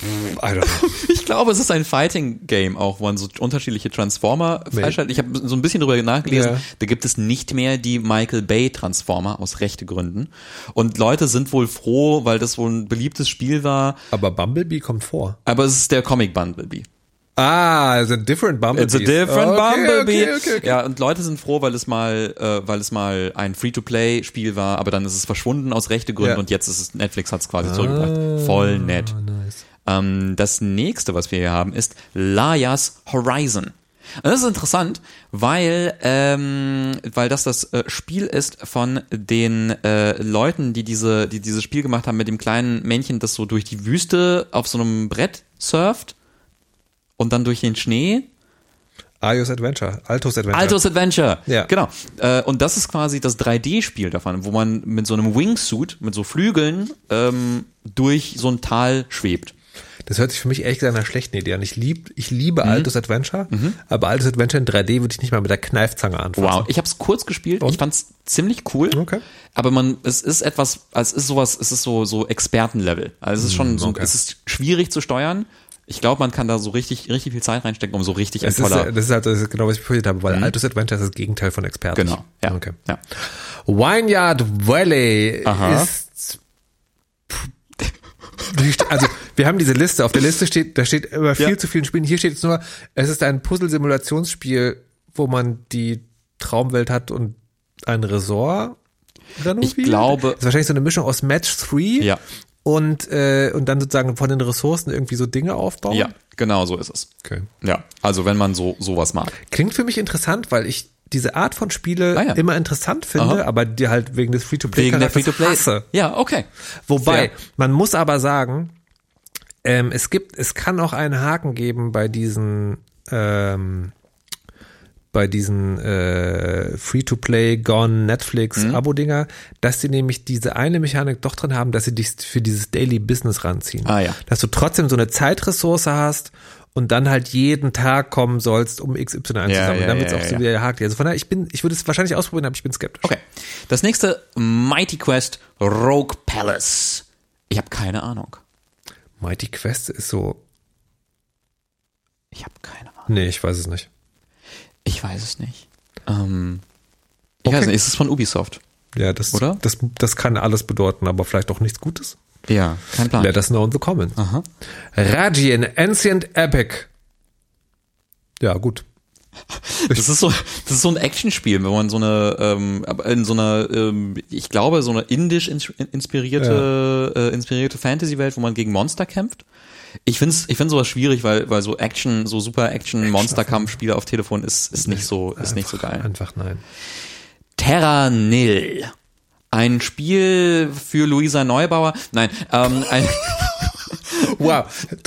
[laughs] Ich glaube, es ist ein Fighting-Game auch, wo man so unterschiedliche Transformer freischaltet. Ich habe so ein bisschen drüber nachgelesen. Ja. Da gibt es nicht mehr die Michael Bay Transformer aus rechte Gründen. Und Leute sind wohl froh, weil das wohl ein beliebtes Spiel war. Aber Bumblebee kommt vor. Aber es ist der Comic Bumblebee. Ah, it's a different Bumblebee. It's a different okay, Bumblebee. Okay, okay, okay. Ja, und Leute sind froh, weil es mal, äh, weil es mal ein Free-to-Play-Spiel war, aber dann ist es verschwunden aus rechte Gründen Ja. Ah, und jetzt ist es Netflix hat es quasi zurückgebracht. Voll nett. nice. Ähm, das nächste, was wir hier haben, ist Lajas Horizon. Und das ist interessant, weil ähm, weil das das äh, Spiel ist von den äh, Leuten, die diese die dieses Spiel gemacht haben mit dem kleinen Männchen, das so durch die Wüste auf so einem Brett surft und dann durch den Schnee. Arios Adventure. Altos Adventure. Altos Adventure. Ja. Genau. Äh, und das ist quasi das 3D-Spiel davon, wo man mit so einem Wingsuit, mit so Flügeln ähm, durch so ein Tal schwebt. Das hört sich für mich ehrlich gesagt nach einer schlechten Idee an. Ich, lieb, ich liebe Mhm. Altos Adventure, aber Altos Adventure in 3D würde ich nicht mal mit der Kneifzange anfassen. Wow, ich habe es kurz gespielt. Ich fand's ziemlich cool. Okay. Aber man, es ist etwas, es ist sowas, es ist so so Expertenlevel. Also es ist schon so, okay. es ist schwierig zu steuern. Ich glaube, man kann da so richtig richtig viel Zeit reinstecken, um so richtig ein Das ist, toller. das ist halt das ist genau, was ich befürchtet habe, weil Altos Adventure ist das Gegenteil von Experten. genau. Ja. Okay. ja. Vineyard Valley Aha. ist. Also, wir haben diese Liste. Auf der Liste steht, da steht immer viel Ja. zu vielen Spielen. Hier steht jetzt nur, es ist ein Puzzle-Simulationsspiel, wo man die Traumwelt hat und ein Resort. Ich glaube- Das ist wahrscheinlich so eine Mischung aus Match 3 Ja. und, äh, und dann sozusagen von den Ressourcen irgendwie so Dinge aufbauen. Ja, genau so ist es. Okay. Ja, also wenn man so sowas mag. Klingt für mich interessant, weil ich diese Art von Spiele Ah, ja. immer interessant finde, Aha. aber die halt wegen des Free-to-Play Wegen der Free-to-Play. Ja, okay. Wobei, Fair. man muss aber sagen, ähm, es gibt, es kann auch einen Haken geben bei diesen, ähm, bei diesen äh, Free-to-Play, Gone, Netflix, Mhm. Abo-Dinger, dass sie nämlich diese eine Mechanik doch drin haben, dass sie dich für dieses Daily Business ranziehen. Ah, ja. Dass du trotzdem so eine Zeitressource hast und dann halt jeden Tag kommen sollst, um XY einzusammeln. ja, dann wird's ja, auch so ja. wieder gehakt. Also von daher, ich bin, ich würde es wahrscheinlich ausprobieren, aber ich bin skeptisch. Okay. Das nächste Mighty Quest Rogue Palace. Ich habe keine Ahnung. Mighty Quest ist so, Ich habe keine Ahnung. nee, ich weiß es nicht. Ich weiß es nicht. Ähm, ich weiß Okay. nicht, ist es von Ubisoft? Ja, das, Oder? Das, das kann alles bedeuten, aber vielleicht auch nichts Gutes. Ja, kein Plan. Let us know in the comments. Aha. Rajin, Ancient Epic. Ja, gut. Das ist so, das ist so ein Actionspiel, wenn man so eine, ähm, in so einer, ähm, ich glaube, so eine indisch ins- inspirierte, äh, inspirierte Fantasy-Welt, wo man gegen Monster kämpft. Ich find's, ich find sowas schwierig, weil, weil so Action, so super Action, Monster-Kampfspiele auf Telefon ist, ist nicht so, ist nicht so geil. Einfach nein. Terra Nil. Ein Spiel für Luisa Neubauer. Nein, ähm, ein, [laughs] Wow.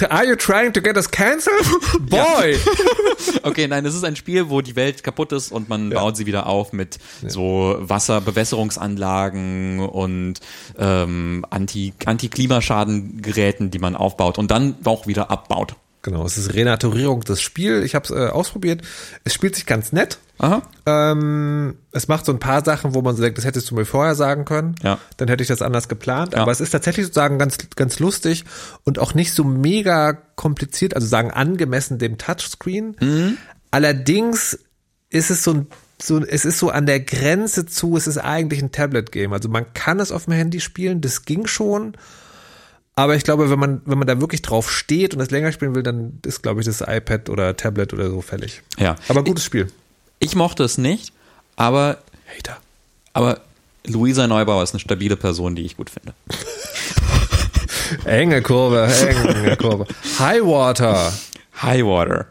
Are you trying to get us cancelled? [laughs] Boy! [laughs] okay, nein, es ist ein Spiel, wo die Welt kaputt ist und man baut sie wieder auf mit so Wasserbewässerungsanlagen und ähm, Anti Anti-Klimaschadengeräten, die man aufbaut und dann auch wieder abbaut. Genau, es ist Renaturierung des Spiels. Ich habe es äh, ausprobiert. Es spielt sich ganz nett. Aha. Ähm, es macht so ein paar Sachen, wo man so denkt, das hättest du mir vorher sagen können. Ja. Dann hätte ich das anders geplant. Ja. Aber es ist tatsächlich sozusagen ganz, ganz lustig und auch nicht so mega kompliziert, also sagen angemessen dem Touchscreen. Mhm. Allerdings ist es so ein so, es ist so an der Grenze zu, es ist eigentlich ein Tablet-Game. Also man kann es auf dem Handy spielen, das ging schon. Aber ich glaube, wenn man, wenn man da wirklich drauf steht und das länger spielen will, dann ist, glaube ich, das iPad oder Tablet oder so fällig. Ja. Aber gutes Spiel. Ich mochte es nicht, aber Hater. aber Luisa Neubauer ist eine stabile Person, die ich gut finde. [laughs] Enge Kurve, enge Kurve. Highwater. Highwater.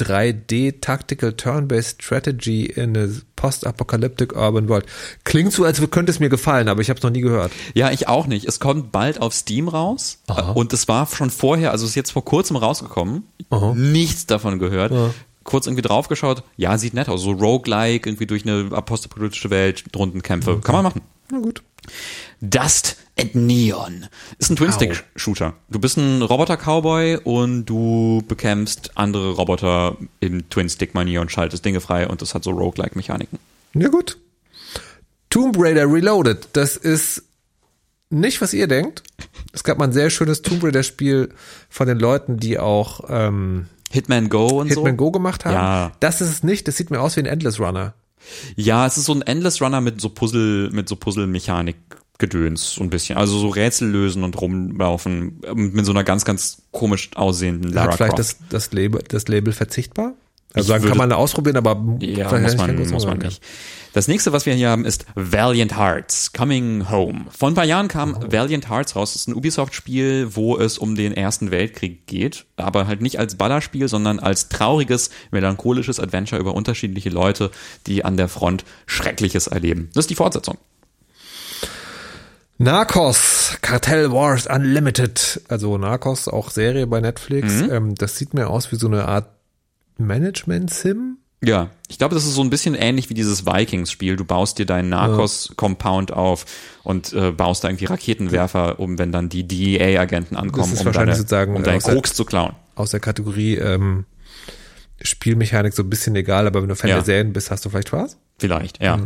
3D Tactical Turn-Based Strategy in a Post-Apocalyptic Urban World. Klingt so, als könnte es mir gefallen, aber ich habe es noch nie gehört. Ja, ich auch nicht. Es kommt bald auf Steam raus Aha. und es war schon vorher, also es ist jetzt vor kurzem rausgekommen. Aha. Nichts davon gehört. Ja. Kurz irgendwie draufgeschaut. Ja, sieht nett aus. So roguelike, irgendwie durch eine apostapolytische Welt, Rundenkämpfe. Kann man machen. Na gut. Dust and Neon. Ist ein Twin-Stick-Shooter. Du bist ein Roboter-Cowboy und du bekämpfst andere Roboter im Twin-Stick-Manier und schaltest Dinge frei und das hat so roguelike-Mechaniken. Ja gut. Tomb Raider Reloaded. Das ist nicht, was ihr denkt. Es gab mal ein sehr schönes Tomb Raider Spiel von den Leuten, die auch ähm, Hitman Go und Hitman so. Go gemacht haben. Ja. Das ist es nicht. Das sieht mir aus wie ein Endless Runner. Ja, es ist so ein Endless Runner mit so Puzzle, mit so Puzzle-Mechanik. Gedöns, so ein bisschen. Also so Rätsel lösen und rumlaufen ähm, mit so einer ganz, ganz komisch aussehenden Lara Hat vielleicht das, das, Label, das Label verzichtbar? Also würde- kann man ausprobieren, aber Ja, muss man, muss man Hunger. nicht. Das nächste, was wir hier haben, ist Valiant Hearts, Coming Home. Vor ein paar Jahren kam Oh. Valiant Hearts raus. Das ist ein Ubisoft-Spiel, wo es um den Ersten Weltkrieg geht, aber halt nicht als Ballerspiel, sondern als trauriges, melancholisches Adventure über unterschiedliche Leute, die an der Front Schreckliches erleben. Das ist die Fortsetzung. Narcos, Cartel Wars Unlimited, also Narcos, auch Serie bei Netflix. Mhm. Ähm, das sieht mir aus wie so eine Art Management-Sim. Ja, ich glaube, das ist so ein bisschen ähnlich wie dieses Vikings-Spiel. Du baust dir deinen Narcos-Compound auf und äh, baust da irgendwie Raketenwerfer, um wenn dann die DEA-Agenten ankommen, um, deine, sozusagen um deinen der- Koks zu klauen. Aus der Kategorie ähm, Spielmechanik so ein bisschen egal, aber wenn du Fan Ja. der Serien bist, hast du vielleicht Spaß? Vielleicht, ja.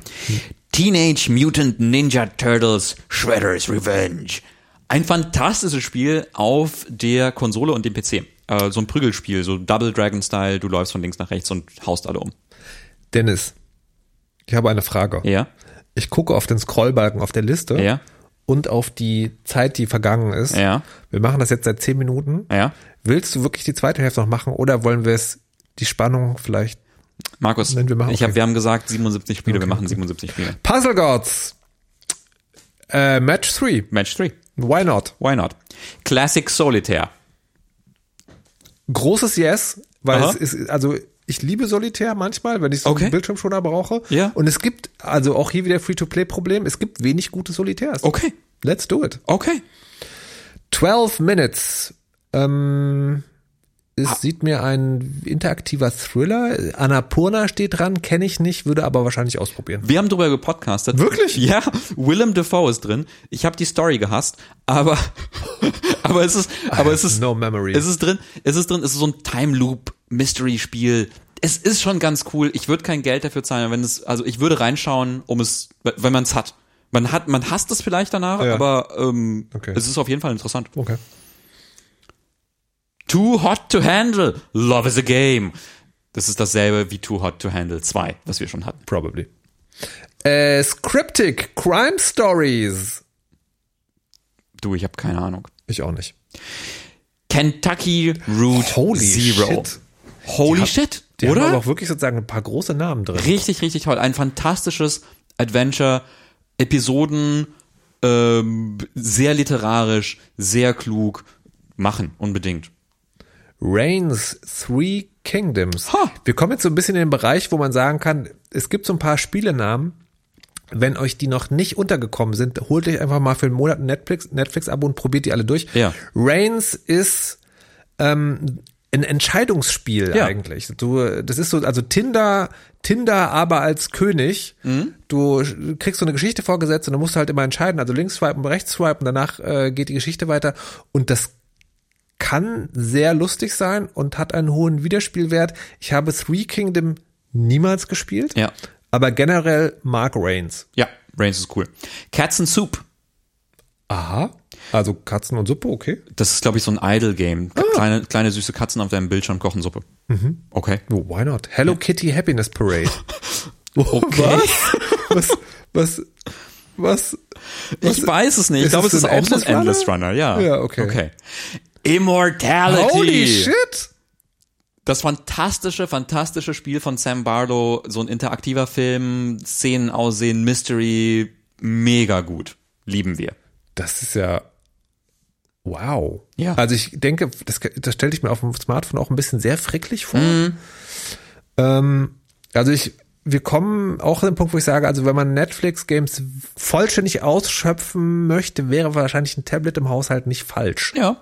Teenage Mutant Ninja Turtles Shredder's Revenge. Ein fantastisches Spiel auf der Konsole und dem PC. Äh, so ein Prügelspiel, so Double Dragon Style, du läufst von links nach rechts und haust alle um. Dennis, ich habe eine Frage. Ja? Ich gucke auf den Scrollbalken auf der Liste Ja? und auf die Zeit, die vergangen ist. Ja? Wir machen das jetzt seit zehn Minuten. Ja? Willst du wirklich die zweite Hälfte noch machen oder wollen wir es, die Spannung vielleicht? Markus, Nein, wir machen- ich hab, okay. wir haben gesagt 77 Spiele, wir Okay, machen okay. 77 Spiele. Puzzle Gods. Äh, Match 3. Match 3. Why not? Why not? Classic Solitaire. Großes Yes, weil Aha. es ist, also ich liebe Solitär manchmal, wenn ich so Okay. einen Bildschirmschoner brauche. Ja. Und es gibt, also auch hier wieder Free-to-Play-Problem, es gibt wenig gute Solitärs. Okay. Let's do it. Okay. 12 Minutes. Ähm, es sieht mir ein interaktiver Thriller. Annapurna steht dran, kenne ich nicht, würde aber wahrscheinlich ausprobieren. Wir haben drüber gepodcastet. Wirklich? Ja, Willem Dafoe ist drin. Ich habe die Story gehasst, aber [laughs] aber es ist aber es ist no memory. Es ist drin, es ist drin, es ist so ein Time Loop Mystery Spiel. Es ist schon ganz cool. Ich würde kein Geld dafür zahlen, wenn es also ich würde reinschauen, um es wenn man es hat. Man hat man hasst es vielleicht danach, Ja. aber ähm, Okay. es ist auf jeden Fall interessant. Okay. Too Hot to Handle. Love is a Game. Das ist dasselbe wie Too Hot to Handle 2, was wir schon hatten. Probably. Äh, Scriptic Crime Stories. Du, ich habe keine Ahnung. Ich auch nicht. Kentucky Route Holy Zero. shit. Holy Die shit, Die haben oder? aber auch wirklich sozusagen ein paar große Namen drin. richtig, richtig toll. Ein fantastisches Adventure, Episoden, ähm, sehr literarisch, sehr klug. Machen, unbedingt. Reigns Three Kingdoms. Ha. Wir kommen jetzt so ein bisschen in den Bereich, wo man sagen kann, es gibt so ein paar Spielenamen, Wenn euch die noch nicht untergekommen sind, holt euch einfach mal für einen Monat ein Netflix, Netflix-Abo und probiert die alle durch. Ja. Reigns ist ähm, ein Entscheidungsspiel Ja. eigentlich. Du, das ist so, also Tinder, Tinder aber als König. Mhm. Du kriegst so eine Geschichte vorgesetzt und dann musst du halt immer entscheiden, also links swipen, rechts swipen, danach äh, geht die Geschichte weiter und das kann sehr lustig sein und hat einen hohen Wiederspielwert. Ich habe Three Kingdom niemals gespielt, Ja. aber generell Mark Reigns. Ja, Reigns ist cool. Cats and Soup. Aha. Also Katzen und Suppe, okay. Das ist, glaube ich, so ein Idle-Game. Ah. Kleine, kleine süße Katzen auf deinem Bildschirm kochen Suppe. Mhm. Okay. Oh, why not? Hello Kitty Happiness Parade. [laughs] Okay. Was? Was? Was? Was? Ich weiß es nicht. Ich glaube, es ist auch so ein Endless Runner? Endless Runner, ja. Ja, okay. Okay. Immortality. Holy shit! Das fantastische, fantastische Spiel von Sam Barlow, so ein interaktiver Film, Szenen aussehen, Mystery, mega gut. Lieben wir. Das ist ja wow. Ja. Also ich denke, das, das stelle ich mir auf dem Smartphone auch ein bisschen sehr fricklich vor. Mhm. Ähm, also ich, wir kommen auch an den Punkt, wo ich sage, also wenn man Netflix-Games vollständig ausschöpfen möchte, wäre wahrscheinlich ein Tablet im Haushalt nicht falsch. Ja.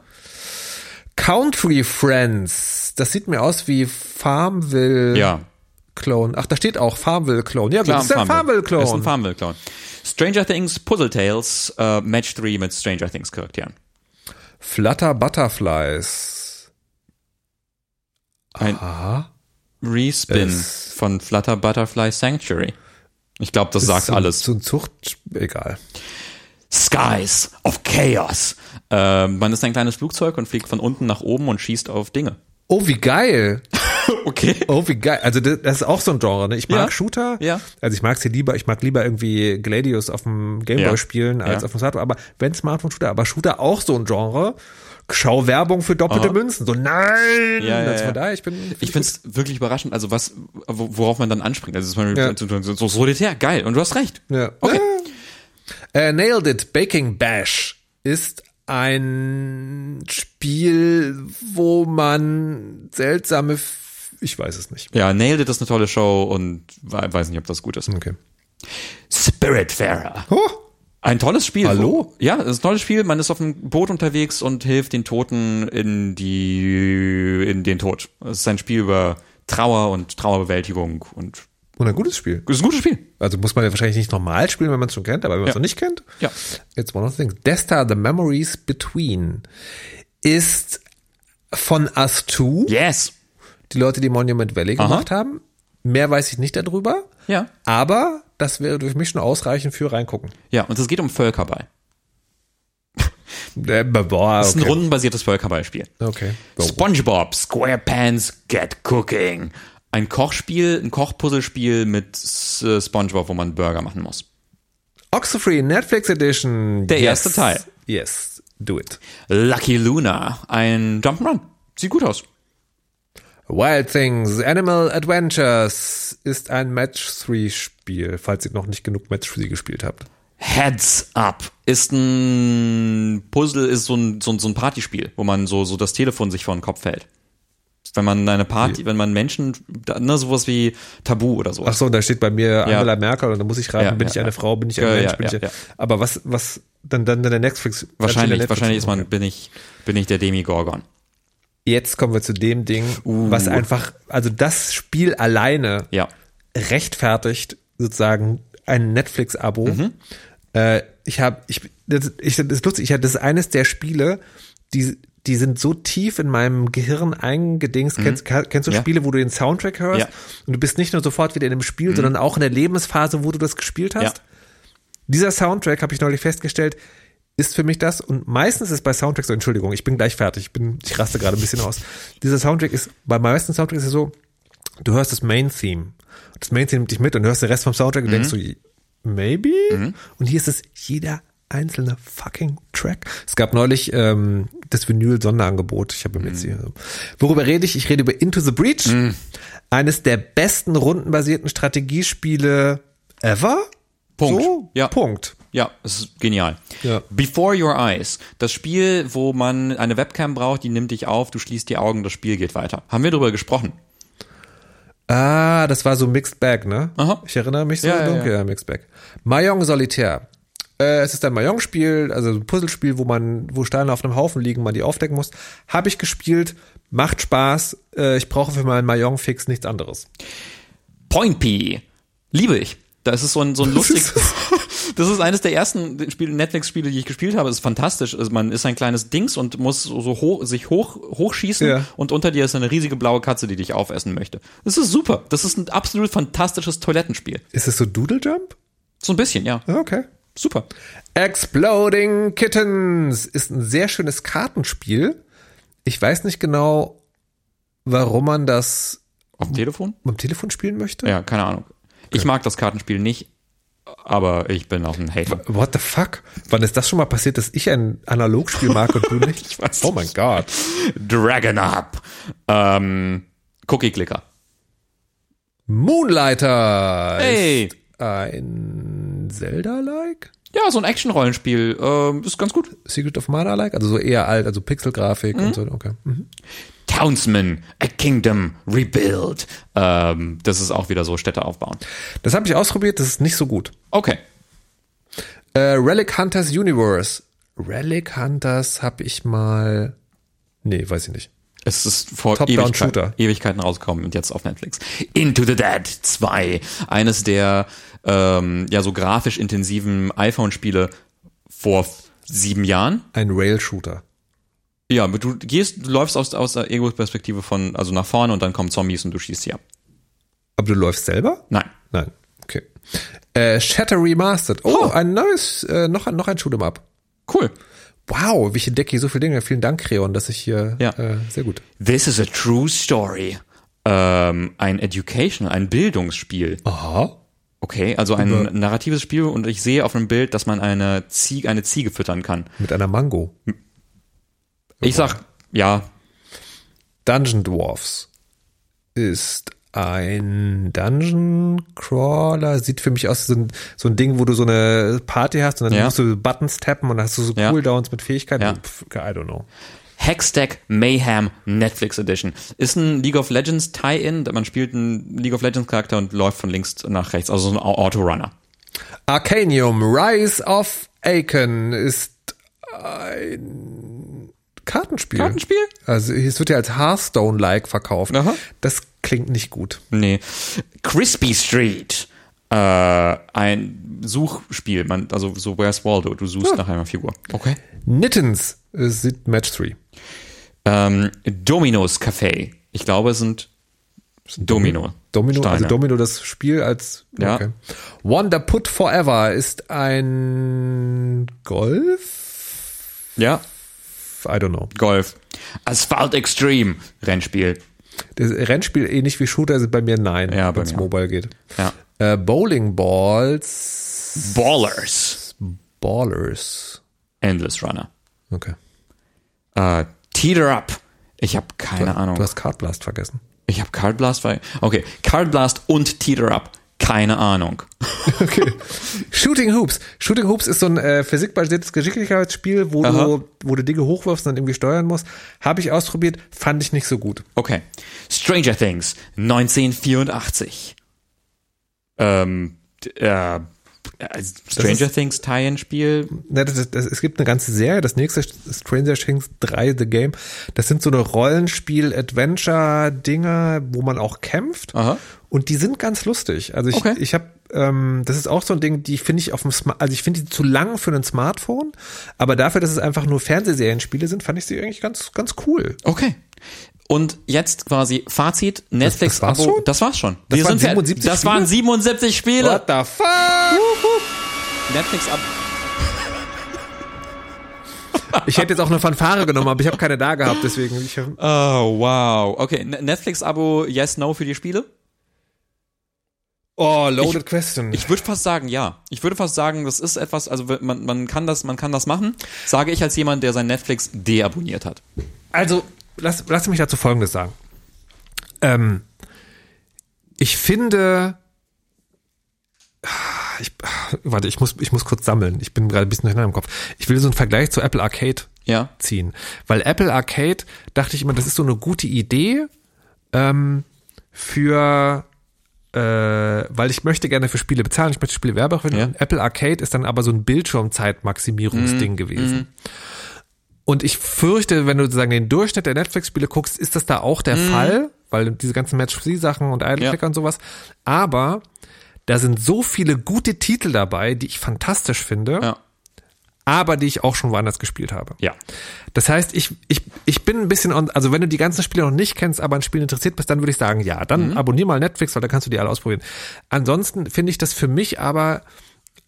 Country Friends, das sieht mir aus wie Farmville Ja. Clone. Ach, da steht auch Farmville Clone. Ja, gut, das ist ein Farmville Clone. Das ist ein Farmville Clone. Stranger Things Puzzle Tales, äh, Match 3 mit Stranger Things Charakteren. Flutter Butterflies. Ein Aha. Respin Es- von Flutter Butterfly Sanctuary. Ich glaube, das sagt so, alles. So ein Zucht, egal. Skies of Chaos. Äh, man ist ein kleines Flugzeug und fliegt von unten nach oben und schießt auf Dinge. Oh, wie geil. [laughs] Okay. Oh, wie geil. Also das, das ist auch so ein Genre, ne? Ich mag Ja. Shooter. Ja. Also ich mag sie lieber, ich mag lieber irgendwie Gladius auf dem Gameboy Ja. spielen als Ja. auf dem Smartphone. Aber wenn Smartphone-Shooter, aber Shooter auch so ein Genre. Schau Werbung für doppelte Aha. Münzen. So, nein! Ja, ja, also ja. daher, ich bin, find Ich finde es wirklich überraschend, also was, wo- worauf man dann anspringt. Also zum Beispiel Ja. so, so solitär, geil. Und du hast recht. Ja. Okay. Äh, Nailed It, Baking Bash ist ein Spiel, wo man seltsame, F ich weiß es nicht. Ja, Nailed It ist eine tolle Show und we- weiß nicht, ob das gut ist. Okay. Spiritfarer. Oh, Ein tolles Spiel. Hallo? Ja, es ist ein tolles Spiel. Man ist auf einem Boot unterwegs und hilft den Toten in die, in den Tod. Es ist ein Spiel über Trauer und Trauerbewältigung und und ein gutes Spiel. es ist ein gutes Spiel. Also muss man ja wahrscheinlich nicht normal spielen, wenn man es schon kennt, aber wenn man es Ja. noch nicht kennt, Ja. it's one of the things. Desta, The Memories Between ist von Us Two, Yes. die Leute, die Monument Valley Aha. gemacht haben. Mehr weiß ich nicht darüber, Ja. aber das wäre durch mich schon ausreichend für reingucken. Ja, und es geht um Völkerball. Äh, boah, Es ist ein okay. rundenbasiertes Völkerballspiel. okay. SpongeBob SquarePants Get Cooking. Ein Kochspiel, ein Kochpuzzlespiel mit äh, SpongeBob, wo man Burger machen muss. Oxyfree Netflix Edition. Der erste Teil. Yes, do it. Lucky Luna, ein Jump'n'Run. Sieht gut aus. Wild Things Animal Adventures ist ein Match 3 Spiel, falls ihr noch nicht genug Match 3 gespielt habt. Heads Up ist ein Puzzle, ist so ein, so ein, so ein Partyspiel, wo man so, so das Telefon sich vor den Kopf hält. Wenn man eine Party, wenn man Menschen, ne, sowas wie Tabu oder so. Ach so, da steht bei mir Angela Merkel und da muss ich raten, Ja, bin ja, ich eine ja. Frau, bin ich ein Ja, Mensch, ja, bin ich ja, ja. Aber was was dann dann der Netflix wahrscheinlich, der Netflix- wahrscheinlich ist man, bin ich, bin ich der Demigorgon. Jetzt kommen wir zu dem Ding, Uh. was einfach also das Spiel alleine Ja. rechtfertigt sozusagen ein Netflix Abo. Mhm. Äh, ich habe ich das, ich das ist lustig, ich das ist eines der Spiele, die die sind so tief in meinem Gehirn eingedingst. Kennst, kennst du Mhm. Ja. Spiele, wo du den Soundtrack hörst Ja. Mhm. und du bist nicht nur sofort wieder in dem Spiel, sondern auch in der Lebensphase, wo du das gespielt hast? Ja. Dieser Soundtrack, habe ich neulich festgestellt, ist für mich das und meistens ist bei Soundtracks so, Entschuldigung, ich bin gleich fertig, ich bin, ich raste gerade ein bisschen aus. Dieser Soundtrack ist, bei meisten Soundtracks ist es so, du hörst das Main-Theme. Das Main-Theme nimmt dich mit und du hörst den Rest vom Soundtrack und denkst so, maybe? Und hier ist es jeder einzelne fucking Track. Es gab neulich ähm, das Vinyl-Sonderangebot. Ich habe mir jetzt hier. Worüber rede ich? Ich rede über Into the Breach. Eines der besten rundenbasierten Strategiespiele ever. Punkt. So, Ja. Punkt. Ja, es ist genial. Ja. Before Your Eyes. Das Spiel, wo man eine Webcam braucht, die nimmt dich auf, du schließt die Augen, das Spiel geht weiter. Haben wir darüber gesprochen? Ah, das war so Mixed Bag, ne? Aha. Ich erinnere mich so Ja, ja, dunkel, ja. ja, Mixed Bag. Mahjong Solitär. Äh, es ist ein Mahjong-Spiel, also ein Puzzlespiel, wo man, wo Steine auf einem Haufen liegen, man die aufdecken muss. Habe ich gespielt, macht Spaß. Äh, ich brauche für meinen Mahjong-Fix nichts anderes. Point P. Liebe ich. Da ist es so ein, so ein lustig. [laughs] Das ist eines der ersten Spiele, Netflix-Spiele, die ich gespielt habe. Das ist fantastisch. Also man ist ein kleines Dings und muss so hoch, sich hoch, hochschießen Ja. und unter dir ist eine riesige blaue Katze, die dich aufessen möchte. Das ist super. Das ist ein absolut fantastisches Toilettenspiel. Ist es so Doodle Jump? So ein bisschen, ja. Ah, Okay. Super. Exploding Kittens ist ein sehr schönes Kartenspiel. Ich weiß nicht genau, warum man das Auf dem Telefon? am Telefon spielen möchte. Ja, keine Ahnung. Ich mag das Kartenspiel nicht, aber ich bin auch ein Hater. What the fuck? Wann ist das schon mal passiert, dass ich ein Analogspiel mag und du nicht? [laughs] Ich weiß oh mein Gott. Dragon Up. Ähm, Cookie Clicker. Moonlighter Hey. ist ein Zelda-like? Ja, so ein Action-Rollenspiel. Ähm, ist ganz gut. Secret of Mana-like? Also so eher alt, also Pixelgrafik Mhm. und so. Okay. Mhm. Townsman, A Kingdom Rebuild. Ähm, das ist auch wieder so Städte aufbauen. Das habe ich ausprobiert, das ist nicht so gut. Okay. Äh, Relic Hunters Universe. Relic Hunters habe ich mal. Nee, weiß ich nicht. Es ist vor Ewigkeit. Ewigkeiten rausgekommen und jetzt auf Netflix. Into the Dead 2. Eines der ähm, ja so grafisch intensiven iPhone-Spiele vor sieben Jahren. Ein Rail-Shooter. Ja, du gehst, du läufst aus, aus der Ego-Perspektive von, also nach vorne und dann kommen Zombies und du schießt sie ab. Aber du läufst selber? Nein. Nein. Okay. Äh, Shatter Remastered. Oh, ein neues, äh, noch, ein- noch ein Shoot'em Up. Cool. Wow, ich entdecke hier so viele Dinge. Vielen Dank, Creon, dass ich hier, Ja. äh, sehr gut. This is a true story. Ähm, ein Education, ein Bildungsspiel. Aha. Okay, also ein narratives Spiel und ich sehe auf dem Bild, dass man eine Ziege, eine Ziege füttern kann. Mit einer Mango. Ich sag, ja, Dungeon Dwarfs ist ein Dungeon Crawler. Sieht für mich aus wie so ein, so ein Ding, wo du so eine Party hast und dann Ja. musst du Buttons tappen und dann hast du so Ja. Cooldowns mit Fähigkeiten. Ja. Pff, I don't know. Hextech Mayhem Netflix Edition. Ist ein League of Legends Tie-In. Man spielt einen League of Legends Charakter und läuft von links nach rechts. Also so ein Au- Autorunner. Arcanium Rise of Aiken ist ein Kartenspiel. Kartenspiel? Also es wird ja als Hearthstone-like verkauft. Aha. Das klingt nicht gut. Nee. Crispy Street. Äh, ein Suchspiel. Man, also so Where's Waldo. Du suchst nach einer Figur. Okay. Nittens es sieht Match 3. Ähm, Domino's Café. Ich glaube, es sind Domino. Domino, Steine. also Domino das Spiel als Ja. okay. Wonder Put Forever ist ein Golf? Ja, I don't know. Golf. Asphalt Extreme. Rennspiel. Das Rennspiel ähnlich wie Shooter sind bei mir nein, Ja, wenn es mobile geht. Ja. Äh, Bowling Balls Ballers. Ballers. Endless Runner. Okay. Äh, Teeter Up. Ich habe keine Ahnung. Du hast Card Blast vergessen. Ich habe Card Blast. weil- Okay, Card Blast und Teeter Up. Keine Ahnung. [laughs] Okay. Shooting Hoops. Shooting Hoops ist so ein äh, physikbasiertes Geschicklichkeitsspiel, wo Aha. du, wo du Dinge hochwirfst und dann irgendwie steuern musst. Habe ich ausprobiert, fand ich nicht so gut. Okay. Stranger Things 1984. Ähm, äh, äh, Stranger ist- Things Tie-In-Spiel. Ne, das, das, es gibt eine ganze Serie, das nächste Stranger Things 3 The Game. Das sind so eine Rollenspiel-Adventure-Dinger, wo man auch kämpft. Aha. Und die sind ganz lustig. Also ich, Okay. ich habe, ähm, das ist auch so ein Ding, die finde ich auf dem Smart, also ich finde die zu lang für ein Smartphone, aber dafür, dass es einfach nur Fernsehserienspiele sind, fand ich sie eigentlich ganz, ganz cool. Okay. Und jetzt quasi Fazit, Netflix das war's Abo. schon? Das war's schon. Das Wir waren sind fer- 77 Das Spiele? waren 77 Spiele. What the fuck? Netflix Abo. [laughs] Ich hätte jetzt auch eine Fanfare genommen, aber ich habe keine da gehabt, deswegen. Ich, Oh, wow. Okay, Ne- Netflix Abo Yes No für die Spiele? oh, loaded question. Ich würde fast sagen, ja. Ich würde fast sagen, das ist etwas, also man, man kann das, man kann das machen. Sage ich als jemand, der sein Netflix deabonniert hat. Also, lass, lass mich dazu Folgendes sagen. Ähm, ich finde, ich, warte, ich muss, ich muss kurz sammeln. Ich bin gerade ein bisschen durcheinander im Kopf. Ich will so einen Vergleich zu Apple Arcade Ja. ziehen. Weil Apple Arcade dachte ich immer, das ist so eine gute Idee. Ähm, für äh, weil ich möchte gerne für Spiele bezahlen, ich möchte Spiele finden. Ja. Apple Arcade ist dann aber so ein Bildschirmzeitmaximierungsding gewesen. Und ich fürchte, wenn du sozusagen den Durchschnitt der Netflix-Spiele guckst, ist das da auch der Fall, weil diese ganzen Match-3-Sachen und Idle-Clicker Ja. und sowas. Aber da sind so viele gute Titel dabei, die ich fantastisch finde, Ja. aber die ich auch schon woanders gespielt habe. Ja. Das heißt, ich, ich, ich bin ein bisschen, on, also wenn du die ganzen Spiele noch nicht kennst, aber an Spielen interessiert bist, dann würde ich sagen, ja, dann abonnier mal Netflix, weil dann kannst du die alle ausprobieren. Ansonsten finde ich das für mich aber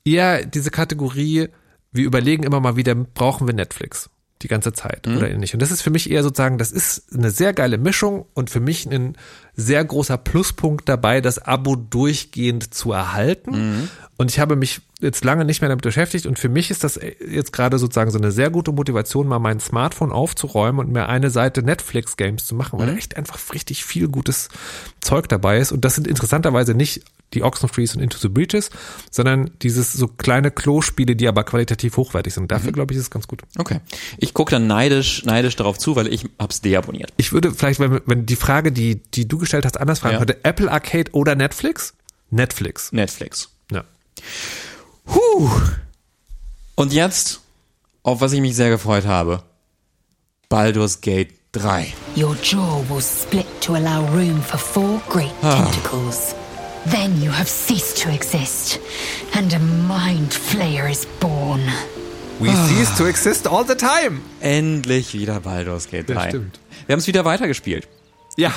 eher diese Kategorie, wir überlegen immer mal wieder, brauchen wir Netflix? Die ganze Zeit oder nicht. Und das ist für mich eher sozusagen, das ist eine sehr geile Mischung und für mich ein sehr großer Pluspunkt dabei, das Abo durchgehend zu erhalten. Und ich habe mich jetzt lange nicht mehr damit beschäftigt und für mich ist das jetzt gerade sozusagen so eine sehr gute Motivation, mal mein Smartphone aufzuräumen und mir eine Seite Netflix-Games zu machen, weil da echt einfach richtig viel gutes Zeug dabei ist. Und das sind interessanterweise nicht die Oxenfreeze und Into the Breaches, sondern dieses so kleine Klospiele, die aber qualitativ hochwertig sind. Dafür glaube ich, ist es ganz gut. Okay. Ich gucke dann neidisch, neidisch darauf zu, weil ich hab's deabonniert. Ich würde vielleicht, wenn, wenn die Frage, die, die du gestellt hast, anders fragen Ja. würde, Apple Arcade oder Netflix? Netflix. Netflix. Ja. Huh. Und jetzt, auf was ich mich sehr gefreut habe. Baldur's Gate 3. Your jaw will split to allow room for four great tentacles. Then you have ceased to exist, and a mind flayer is born. We cease to exist all the time. Endlich wieder Baldur's Gate 3. Das stimmt. Wir haben es wieder weitergespielt. Ja.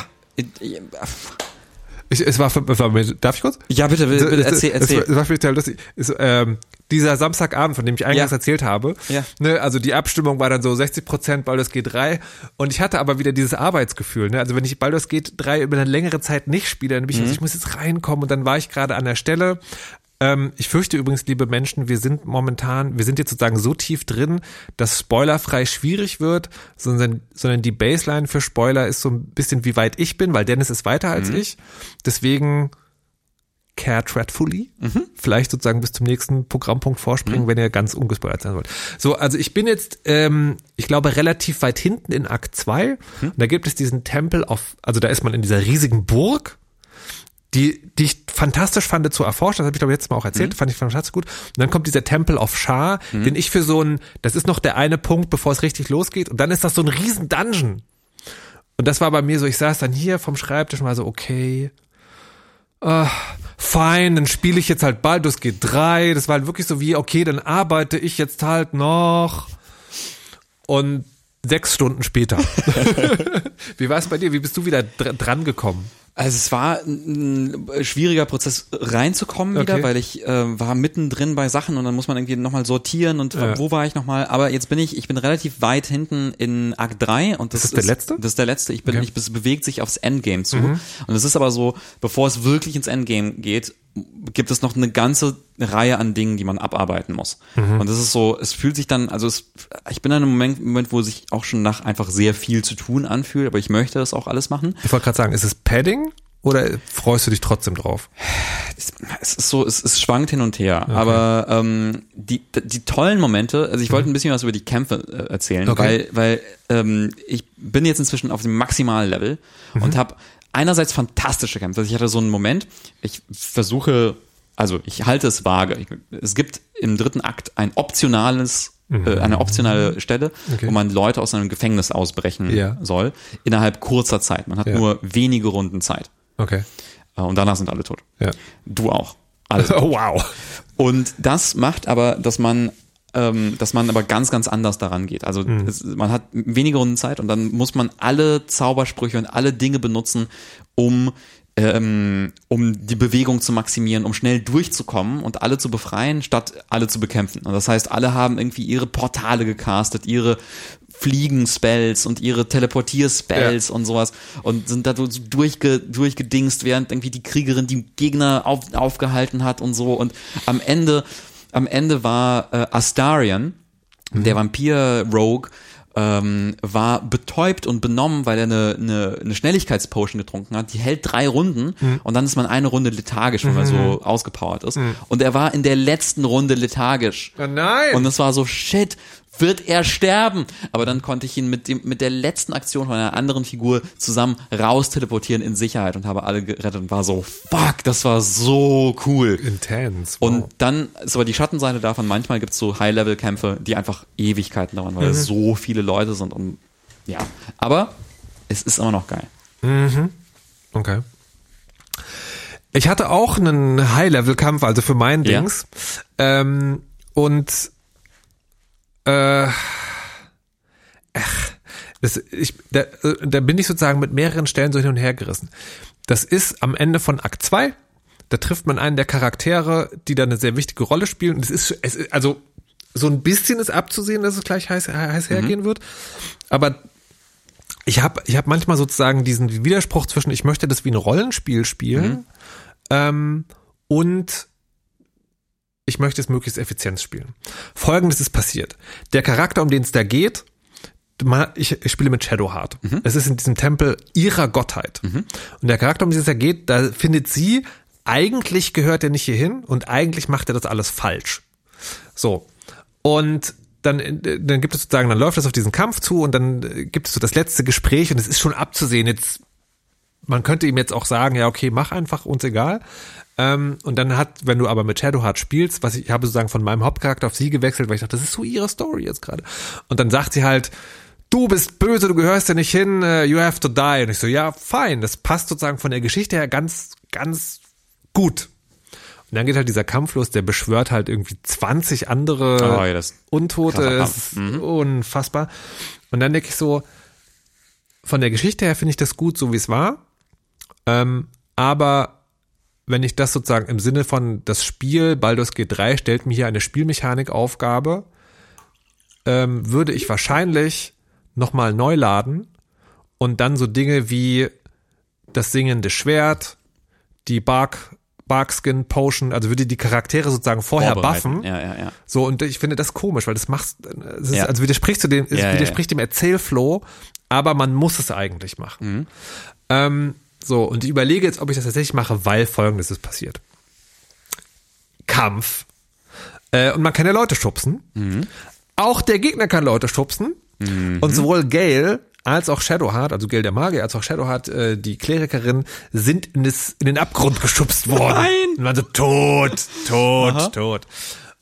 Ich, es war, es war darf ich kurz? Ja, bitte, bitte, bitte erzähl, Es, erzähl. es war total lustig. Es, ähm, dieser Samstagabend, von dem ich eingangs Ja. erzählt habe, Ja. ne, also die Abstimmung war dann so 60 Prozent Baldur's Gate 3 und ich hatte aber wieder dieses Arbeitsgefühl. Ne? Also wenn ich Baldur's Gate 3 über eine längere Zeit nicht spiele, dann bin ich, also ich muss jetzt reinkommen und dann war ich gerade an der Stelle. Ähm, ich fürchte übrigens, liebe Menschen, wir sind momentan, wir sind jetzt sozusagen so tief drin, dass spoilerfrei schwierig wird, sondern, sondern die Baseline für Spoiler ist so ein bisschen, wie weit ich bin, weil Dennis ist weiter als ich. Deswegen care dreadfully. Vielleicht sozusagen bis zum nächsten Programmpunkt vorspringen, wenn ihr ganz ungespoilert sein wollt. So, also ich bin jetzt, ähm, ich glaube, relativ weit hinten in Akt 2. Und da gibt es diesen Tempel auf, also da ist man in dieser riesigen Burg die, die ich fantastisch fand zu erforschen, das habe ich glaube ich letztes Mal auch erzählt, fand ich fantastisch gut. Und dann kommt dieser Temple of Shah, den ich für so ein, das ist noch der eine Punkt, bevor es richtig losgeht. Und dann ist das so ein riesen Dungeon. Und das war bei mir so, ich saß dann hier vom Schreibtisch mal so, okay, ah, fein, dann spiele ich jetzt halt Baldur's Gate 3. Das war halt wirklich so wie, okay, dann arbeite ich jetzt halt noch. Und sechs Stunden später. [laughs] [laughs] wie war es bei dir? Wie bist du wieder dr dran gekommen? Also es war ein schwieriger Prozess reinzukommen wieder, Okay. weil ich äh, war mittendrin bei Sachen und dann muss man irgendwie nochmal sortieren und Ja. wo war ich nochmal. Aber jetzt bin ich, ich bin relativ weit hinten in Akt 3 und das, Das ist der letzte? Das ist der letzte. Ich bin, Okay. Mhm. ich, es bewegt sich aufs Endgame zu. Und es ist aber so, bevor es wirklich ins Endgame geht, gibt es noch eine ganze Reihe an Dingen, die man abarbeiten muss. Mhm. Und das ist so, es fühlt sich dann, also es, ich bin an einem Moment, Moment, wo sich auch schon nach einfach sehr viel zu tun anfühlt, aber ich möchte das auch alles machen. Ich wollte gerade sagen, ist es Padding oder freust du dich trotzdem drauf? es, ist so, es, es schwankt hin und her. Aber ähm, die, die tollen Momente, also ich wollte ein bisschen was über die Kämpfe äh, erzählen, Mhm. Okay. weil, weil ähm, ich bin jetzt inzwischen auf dem maximalen Level Mhm. und habe einerseits fantastische Kämpfe. Also ich hatte so einen Moment, ich versuche, also ich halte es vage. Ich, es gibt im dritten Akt ein optionales äh, eine optionale Stelle, Mhm. Okay. wo man Leute aus einem Gefängnis ausbrechen Ja. soll, innerhalb kurzer Zeit. Man hat Ja. nur wenige Runden Zeit. Okay. Äh, Und danach sind alle tot. Ja. Du auch. Alle [laughs] Oh, wow. und das macht aber, dass man ähm, dass man aber ganz, ganz anders daran geht. Also es, man hat wenige Runden Zeit und dann muss man alle Zaubersprüche und alle Dinge benutzen, um ähm, um die Bewegung zu maximieren, um schnell durchzukommen und alle zu befreien, statt alle zu bekämpfen. Und das heißt, alle haben irgendwie ihre Portale gecastet, ihre Fliegen-Spells und ihre Teleportier-Spells Ja. und sowas und sind da so durchge, durchgedingst, während irgendwie die Kriegerin die Gegner auf, aufgehalten hat und so. Und am Ende, am Ende war äh, Astarion, der Vampir-Rogue, ähm, war betäubt und benommen, weil er eine, eine, eine Schnelligkeitspotion getrunken hat. Die hält drei Runden und dann ist man eine Runde lethargisch, wenn man so ausgepowert ist. Und er war in der letzten Runde lethargisch. Oh nein. Und es war so, shit, wird er sterben. Aber dann konnte ich ihn mit dem, mit der letzten Aktion von einer anderen Figur zusammen raus teleportieren in Sicherheit und habe alle gerettet und war so, fuck, das war so cool. Intens. wow. Und dann ist aber die Schattenseite davon, manchmal gibt's so High-Level-Kämpfe, die einfach Ewigkeiten dauern, weil es so viele Leute sind und ja. Aber es ist immer noch geil. Okay. Ich hatte auch einen High-Level-Kampf, also für mein Ja. Dings. Ähm, und äh, ach, das, ich, da, da bin ich sozusagen mit mehreren Stellen so hin und her gerissen. Das ist am Ende von Akt 2. Da trifft man einen der Charaktere, die da eine sehr wichtige Rolle spielen. Und es ist, es ist also so ein bisschen ist abzusehen, dass es gleich heiß, heiß hergehen wird. Aber ich habe ich hab manchmal sozusagen diesen Widerspruch zwischen, ich möchte das wie ein Rollenspiel spielen ähm, und ich möchte es möglichst effizient spielen. Folgendes ist passiert. Der Charakter, um den es da geht, ich, ich spiele mit Shadowheart. Es ist in diesem Tempel ihrer Gottheit. Und der Charakter, um den es da geht, da findet sie, eigentlich gehört er nicht hierhin und eigentlich macht er das alles falsch. So. Und dann, dann gibt es sozusagen, dann läuft das auf diesen Kampf zu und dann gibt es so das letzte Gespräch und es ist schon abzusehen, jetzt, man könnte ihm jetzt auch sagen, ja, okay, mach einfach, uns egal. Ähm, und dann hat, wenn du aber mit Shadowheart spielst, was ich, ich habe sozusagen von meinem Hauptcharakter auf sie gewechselt, weil ich dachte, das ist so ihre Story jetzt gerade. Und dann sagt sie halt, du bist böse, du gehörst ja nicht hin, äh, you have to die. Und ich so, ja, fein, das passt sozusagen von der Geschichte her ganz, ganz gut. Und dann geht halt dieser Kampf los, der beschwört halt irgendwie 20 andere Oh ja, Untote. ist unfassbar. Und dann denke ich so, von der Geschichte her finde ich das gut, so wie es war. Ähm, aber wenn ich das sozusagen im Sinne von das Spiel Baldur's Gate 3 stellt mir hier eine Spielmechanikaufgabe, ähm, würde ich wahrscheinlich nochmal neu laden und dann so Dinge wie das singende Schwert, die Bark, Barkskin Potion, also würde die Charaktere sozusagen vorher buffen. Ja, ja, ja. So, und ich finde das komisch, weil das macht, es ist, Ja. also widerspricht zu dem, Ja, ja, widerspricht dem Erzählflow, aber man muss es eigentlich machen. Mhm. Ähm, so, und ich überlege jetzt, ob ich das tatsächlich mache, weil folgendes ist passiert. Kampf. Äh, und man kann ja Leute schubsen. Mhm. Auch der Gegner kann Leute schubsen. Und sowohl Gale als auch Shadowheart, also Gale der Magier, als auch Shadowheart, äh, die Klerikerin, sind in, das, in den Abgrund geschubst [laughs] worden. Nein! Und waren so tot, tot, tot.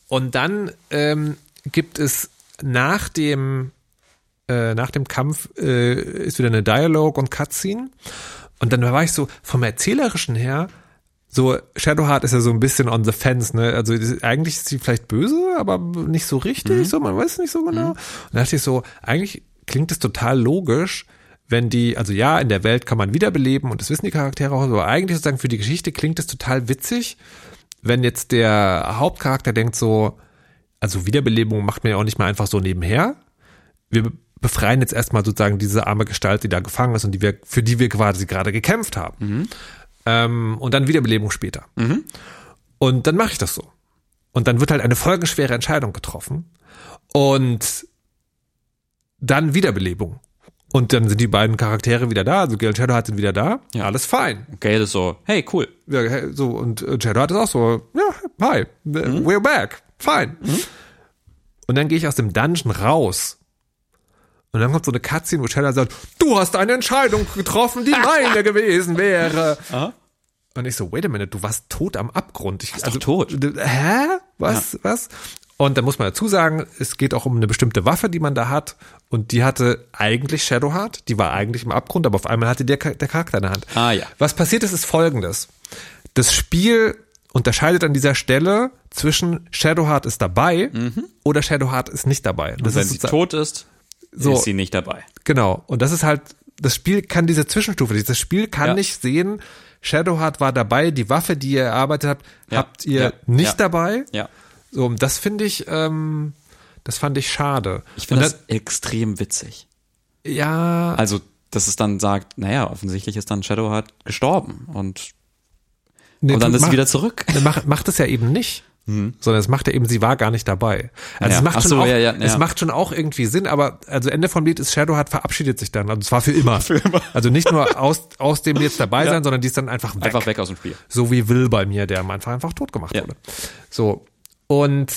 Und dann ähm, gibt es nach dem äh, nach dem Kampf äh, ist wieder eine Dialog und Cutscene. Und dann war ich so vom erzählerischen her so Shadowheart ist ja so ein bisschen on the fence, ne? Also eigentlich ist sie vielleicht böse, aber nicht so richtig, so man weiß nicht so genau. Und da dachte ich so, eigentlich klingt es total logisch, wenn die, also ja, in der Welt kann man wiederbeleben und das wissen die Charaktere auch, aber eigentlich sozusagen für die Geschichte klingt es total witzig, wenn jetzt der Hauptcharakter denkt so, also Wiederbelebung macht man ja auch nicht mal einfach so nebenher. Wir befreien jetzt erstmal sozusagen diese arme Gestalt, die da gefangen ist und die wir, für die wir quasi gerade gekämpft haben. Ähm, und dann Wiederbelebung später. Und dann mache ich das so. Und dann wird halt eine folgenschwere Entscheidung getroffen. Und dann Wiederbelebung. Und dann sind die beiden Charaktere wieder da, also Gale und Shadowheart sind wieder da. Ja. Alles fein. Gale ist so, hey, cool. Ja, so, und äh, Shadowheart ist auch so, ja, hi, äh, we're back, fine. Und dann gehe ich aus dem Dungeon raus. Und dann kommt so eine Cutscene, wo Shadowheart sagt, du hast eine Entscheidung getroffen, die meine [laughs] gewesen wäre. Und ich so, wait a minute, du warst tot am Abgrund. Ich, doch tot. Hä? Was? Was? Und dann muss man dazu sagen, es geht auch um eine bestimmte Waffe, die man da hat. Und die hatte eigentlich Shadowheart. Die war eigentlich im Abgrund, aber auf einmal hatte der, der Charakter in der Hand. Ah, ja. Was passiert ist, ist folgendes. Das Spiel unterscheidet an dieser Stelle zwischen Shadowheart ist dabei oder Shadowheart ist nicht dabei. Das Und wenn sie tot ist, So. ist sie nicht dabei. Genau. Und das ist halt, das Spiel kann diese Zwischenstufe. Das Spiel kann Ja. nicht sehen, Shadowheart war dabei, die Waffe, die ihr erarbeitet habt, Ja. habt ihr Ja. nicht dabei. Ja. So, und das finde ich, ähm, das fand ich schade. Ich finde Und das extrem witzig. ja, Also, dass es dann sagt, naja, offensichtlich ist dann Shadowheart gestorben und, nee, und dann ist sie mach- wieder zurück. [laughs] Macht, macht es ja eben nicht. Sondern es macht ja eben, sie war gar nicht dabei. Also Ja. es macht Ach schon so, auch, ja, ja, es macht schon auch irgendwie Sinn, aber also Ende vom Lied ist Shadowheart verabschiedet sich dann. Also zwar [laughs] für immer. Also nicht nur aus, aus dem jetzt dabei sein, sondern die ist dann einfach weg. Einfach weg aus dem Spiel. So wie Will bei mir, der am Anfang einfach tot gemacht wurde. So. Und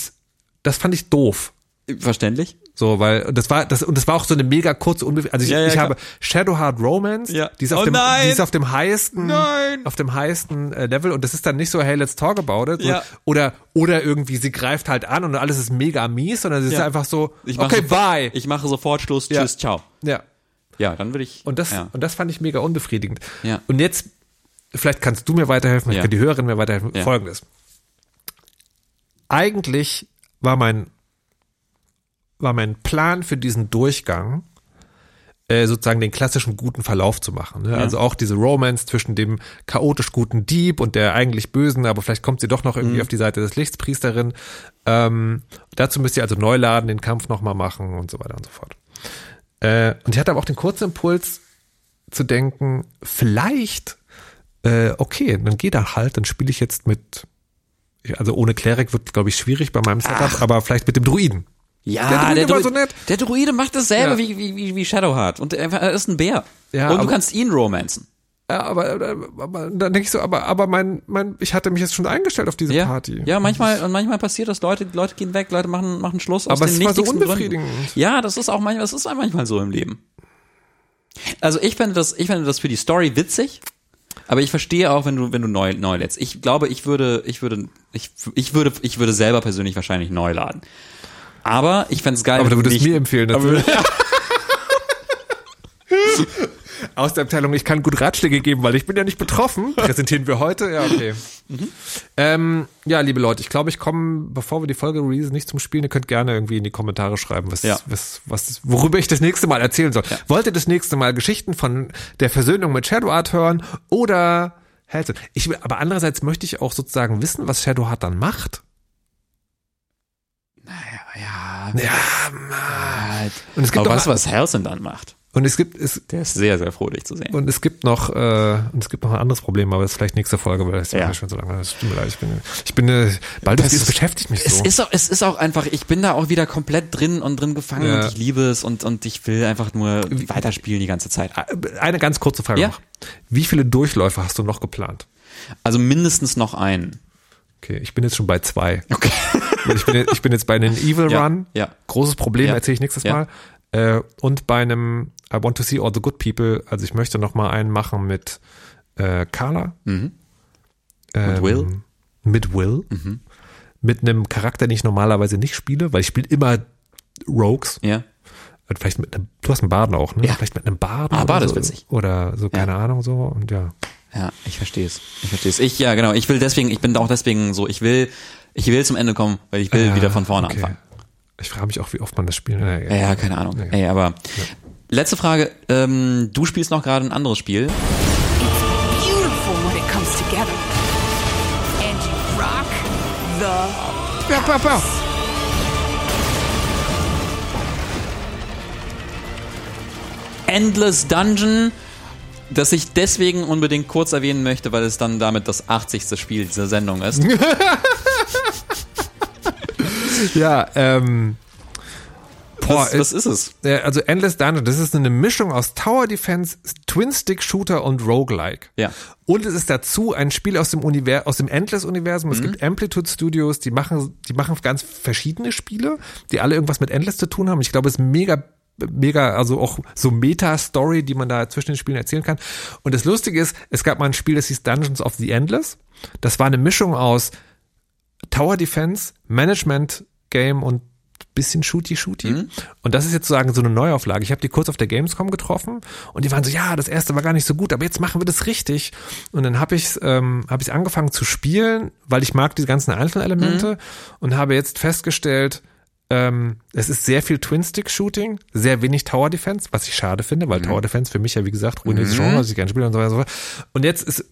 das fand ich doof. Verständlich? So, weil und das war das und das war auch so eine mega kurze unbe also ich, Ja, ja, ich klar. habe Shadowheart Romance, Ja. die ist auf Oh dem nein! die ist auf dem highsten Nein! auf dem highsten äh, Level und das ist dann nicht so hey, let's talk about it Ja. oder oder irgendwie sie greift halt an und alles ist mega mies, sondern es ist einfach so Ich mache okay, sofort, bye. Ich mache sofort Schluss. Tschüss, ciao. ja. Ja, dann würde ich. Und das, und das fand ich mega unbefriedigend. Ja. Und jetzt, vielleicht kannst du mir weiterhelfen, ich kann die Hörerin mir weiterhelfen. Folgendes. Eigentlich war mein, war mein Plan für diesen Durchgang, äh, sozusagen den klassischen guten Verlauf zu machen. Ne? Also auch diese Romance zwischen dem chaotisch guten Dieb und der eigentlich Bösen, aber vielleicht kommt sie doch noch Mhm. irgendwie auf die Seite des Lichts, Priesterin. Ähm, dazu müsst ihr also neu laden, den Kampf nochmal machen und so weiter und so fort. Äh, und ich hatte aber auch den kurzen Impuls zu denken, vielleicht, äh, okay, dann geht er halt, dann spiele ich jetzt mit, also ohne Klerik wird, glaube ich, schwierig bei meinem Setup, aber vielleicht mit dem Druiden. Ja, Der Druide war Druid- so nett. Der Druide macht dasselbe Ja. wie, wie, wie, Shadowheart. Und er ist ein Bär. Ja, und du kannst ihn romanzen. Ja, aber, aber, aber dann denke ich so, aber, aber mein, mein, ich hatte mich jetzt schon eingestellt auf diese Ja, Party. ja, manchmal und manchmal passiert das. Leute, Leute gehen weg, Leute machen machen Schluss aus Aber den es war so nichtigsten Gründen. unbefriedigend. Ja, das ist auch manchmal, das ist auch manchmal so im Leben. Also ich fände das, ich fände das für die Story witzig, aber ich verstehe auch, wenn du wenn du neu neu lädst. Ich glaube, ich würde ich würde ich ich würde ich würde selber persönlich wahrscheinlich neu laden. Aber ich fände es geil. Aber du würdest nicht- mir empfehlen, natürlich. [laughs] Aus der Abteilung, ich kann gut Ratschläge geben, weil ich bin ja nicht betroffen. [laughs] Präsentieren wir heute? Ja, okay. Ähm, ja, liebe Leute, ich glaube, ich komme, bevor wir die Folge releasen, nicht zum Spielen. Ihr könnt gerne irgendwie in die Kommentare schreiben, was, Ja. was, was, worüber ich das nächste Mal erzählen soll. Wollt ihr das nächste Mal Geschichten von der Versöhnung mit Shadowheart hören oder Hellsing? Ich aber andererseits möchte ich auch sozusagen wissen, was Shadowheart dann macht. Ja, Ja, halt. Und es gibt aber doch- was was Helsen dann macht. und es gibt, es, Der ist sehr sehr froh dich zu sehen. Und es gibt noch, äh, und es gibt noch ein anderes Problem, aber das ist vielleicht nächste Folge, weil das ist Ja. ja. schon so lange. Das tut mir leid, ich bin, ich bin, äh, bald das, ist- beschäftigt mich Es so. ist auch, es ist auch einfach, ich bin da auch wieder komplett drin und drin gefangen Ja. und ich liebe es und, und ich will einfach nur weiterspielen die ganze Zeit. Eine ganz kurze Frage Ja. noch. Wie viele Durchläufe hast du noch geplant? Also mindestens noch einen. Okay, ich bin jetzt schon bei zwei. Okay. Ich bin, jetzt- ich bin jetzt bei einem [laughs] Evil Ja, Run. ja. Großes Problem, Ja. erzähle ich nächstes. Mal. Äh, und bei einem I Want to See All the Good People. Also ich möchte noch mal einen machen mit äh, Carla. Mhm. Ähm, Und Will? Mhm. Mit Will. Mit einem Charakter, den ich normalerweise nicht spiele, weil ich spiele immer Rogues. Ja. Und Vielleicht mit einem, du hast einen Baden auch, ne? Ja. Vielleicht mit einem Baden. Ah, oder Bade ist so. witzig. Oder so, keine Ahnung, so. Und ja. Ja, ich verstehe es. Ich verstehe es. Ich, ja, genau. Ich will deswegen, ich bin auch deswegen so, ich will, ich will zum Ende kommen, weil ich will Ja, wieder von vorne okay. anfangen. Ich frage mich auch, wie oft man das spielt. Ja, Ja, ja, keine Ahnung. Ey, aber letzte Frage. Ähm, du spielst noch gerade ein anderes Spiel. beautiful when it comes together. And you rock the Ja, ja, ja. Endless Dungeon, das ich deswegen unbedingt kurz erwähnen möchte, weil es dann damit das 80. Spiel dieser Sendung ist. [laughs] [laughs] Ja, ähm. Boah, Was, was ist es? äh, also Endless Dungeon, das ist eine Mischung aus Tower Defense, Twin-Stick-Shooter und Roguelike. Ja. Und es ist dazu ein Spiel aus dem Univers aus dem Endless-Universum. Mhm. Es gibt Amplitude Studios, die machen, die machen ganz verschiedene Spiele, die alle irgendwas mit Endless zu tun haben. Ich glaube, es ist mega mega, also auch so Meta-Story, die man da zwischen den Spielen erzählen kann. Und das Lustige ist, es gab mal ein Spiel, das hieß Dungeons of the Endless. Das war eine Mischung aus Tower Defense, Management Game und bisschen Shooty Shooty. Mhm. Und das ist jetzt sozusagen so eine Neuauflage. Ich habe die kurz auf der Gamescom getroffen und die waren so, ja, das erste war gar nicht so gut, aber jetzt machen wir das richtig. Und dann habe ich ähm, hab ich angefangen zu spielen, weil ich mag die ganzen Einzelelemente Mhm. und habe jetzt festgestellt, ähm, es ist sehr viel Twin-Stick-Shooting, sehr wenig Tower Defense, was ich schade finde, Mhm. weil Tower Defense für mich ja, wie gesagt, ruiniertes Genre, was ich gerne spiele und so weiter. und so fort. Und jetzt ist,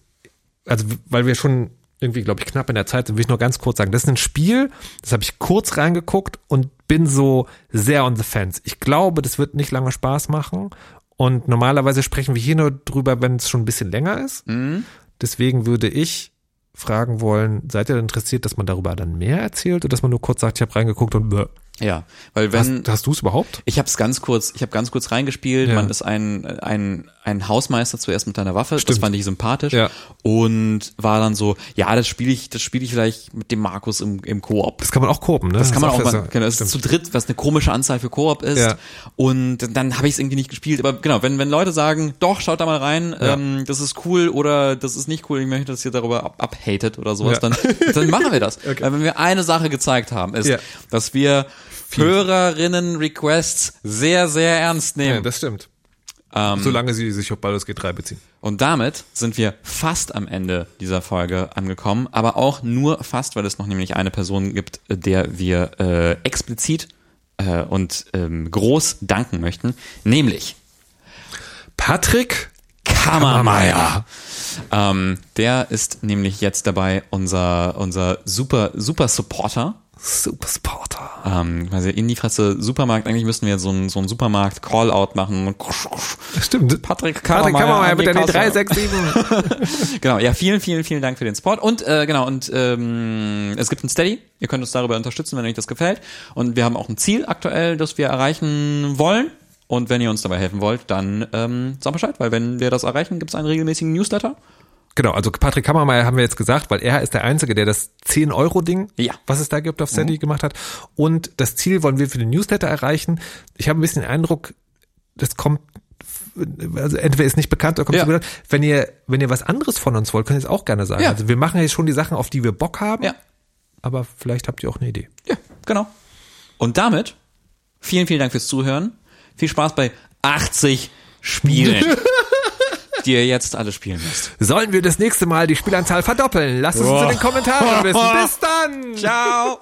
also weil wir schon irgendwie, glaube ich, knapp in der Zeit sind, will ich nur ganz kurz sagen, das ist ein Spiel, das habe ich kurz reingeguckt und bin so sehr on the fence. Ich glaube, das wird nicht lange Spaß machen und normalerweise sprechen wir hier nur drüber, wenn es schon ein bisschen länger ist. Deswegen würde ich fragen wollen, seid ihr interessiert, dass man darüber dann mehr erzählt oder dass man nur kurz sagt, ich habe reingeguckt und bäh. Ja, weil wenn Hast, hast du es überhaupt? ich habe es ganz kurz, ich habe ganz kurz reingespielt. Ja. Man ist ein ein ein Hausmeister zuerst mit einer Waffe, das Stimmt. fand ich sympathisch Ja. und war dann so, ja, das spiele ich, das spiele ich vielleicht mit dem Markus im im Koop. Das kann man auch kopen, ne? Das kann man auch mal, genau, das ist zu dritt, was eine komische Anzahl für Koop ist. Ja. Und dann habe ich es irgendwie nicht gespielt. Aber genau, wenn, wenn Leute sagen, doch, schaut da mal rein, ähm, das ist cool oder das ist nicht cool, ich möchte, dass ihr darüber ab, abhatet oder sowas, dann, dann machen wir das. [laughs] Weil wenn wir eine Sache gezeigt haben, ist, dass wir Hörerinnen-Requests sehr, sehr ernst Ja, nehmen. das stimmt. Ähm, Solange sie sich auf Baldur's Gate 3 beziehen. Und damit sind wir fast am Ende dieser Folge angekommen, aber auch nur fast, weil es noch nämlich eine Person gibt, der wir äh, explizit äh, und ähm, groß danken möchten, nämlich Patrick Kammermeier. Ähm, der ist nämlich jetzt dabei unser unser super super Supporter. Supersporter. Ähm, also in die Fresse Supermarkt. Eigentlich müssten wir so einen so einen Supermarkt Callout machen. Stimmt. Patrick Patrick Kammermeier mit die der Kasse. 367. Genau, ja, vielen, vielen, vielen Dank für den Support. Und äh, genau, und ähm, es gibt ein Steady. Ihr könnt uns darüber unterstützen, wenn euch das gefällt. Und wir haben auch ein Ziel aktuell, das wir erreichen wollen. Und wenn ihr uns dabei helfen wollt, dann ähm, sagt Bescheid, weil wenn wir das erreichen, gibt es einen regelmäßigen Newsletter. Genau, also Patrick Kammermeier haben wir jetzt gesagt, weil er ist der Einzige, der das 10-Euro-Ding, Ja. was es da gibt, auf Sandy gemacht hat. Und das Ziel wollen wir für den Newsletter erreichen. Ich habe ein bisschen den Eindruck, das kommt also entweder ist nicht bekannt oder kommt Ja. an. Wenn ihr, wenn ihr was anderes von uns wollt, könnt ihr es auch gerne sagen. Ja. Also wir machen jetzt schon die Sachen, auf die wir Bock haben. Ja. Aber vielleicht habt ihr auch eine Idee. Ja, genau. Und damit vielen, vielen Dank fürs Zuhören. Viel Spaß bei 80 Spielen, [laughs] die ihr jetzt alle spielen müsst. Sollen wir das nächste Mal die Spielanzahl verdoppeln? Lasst es uns in den Kommentaren wissen. Bis dann! Ciao!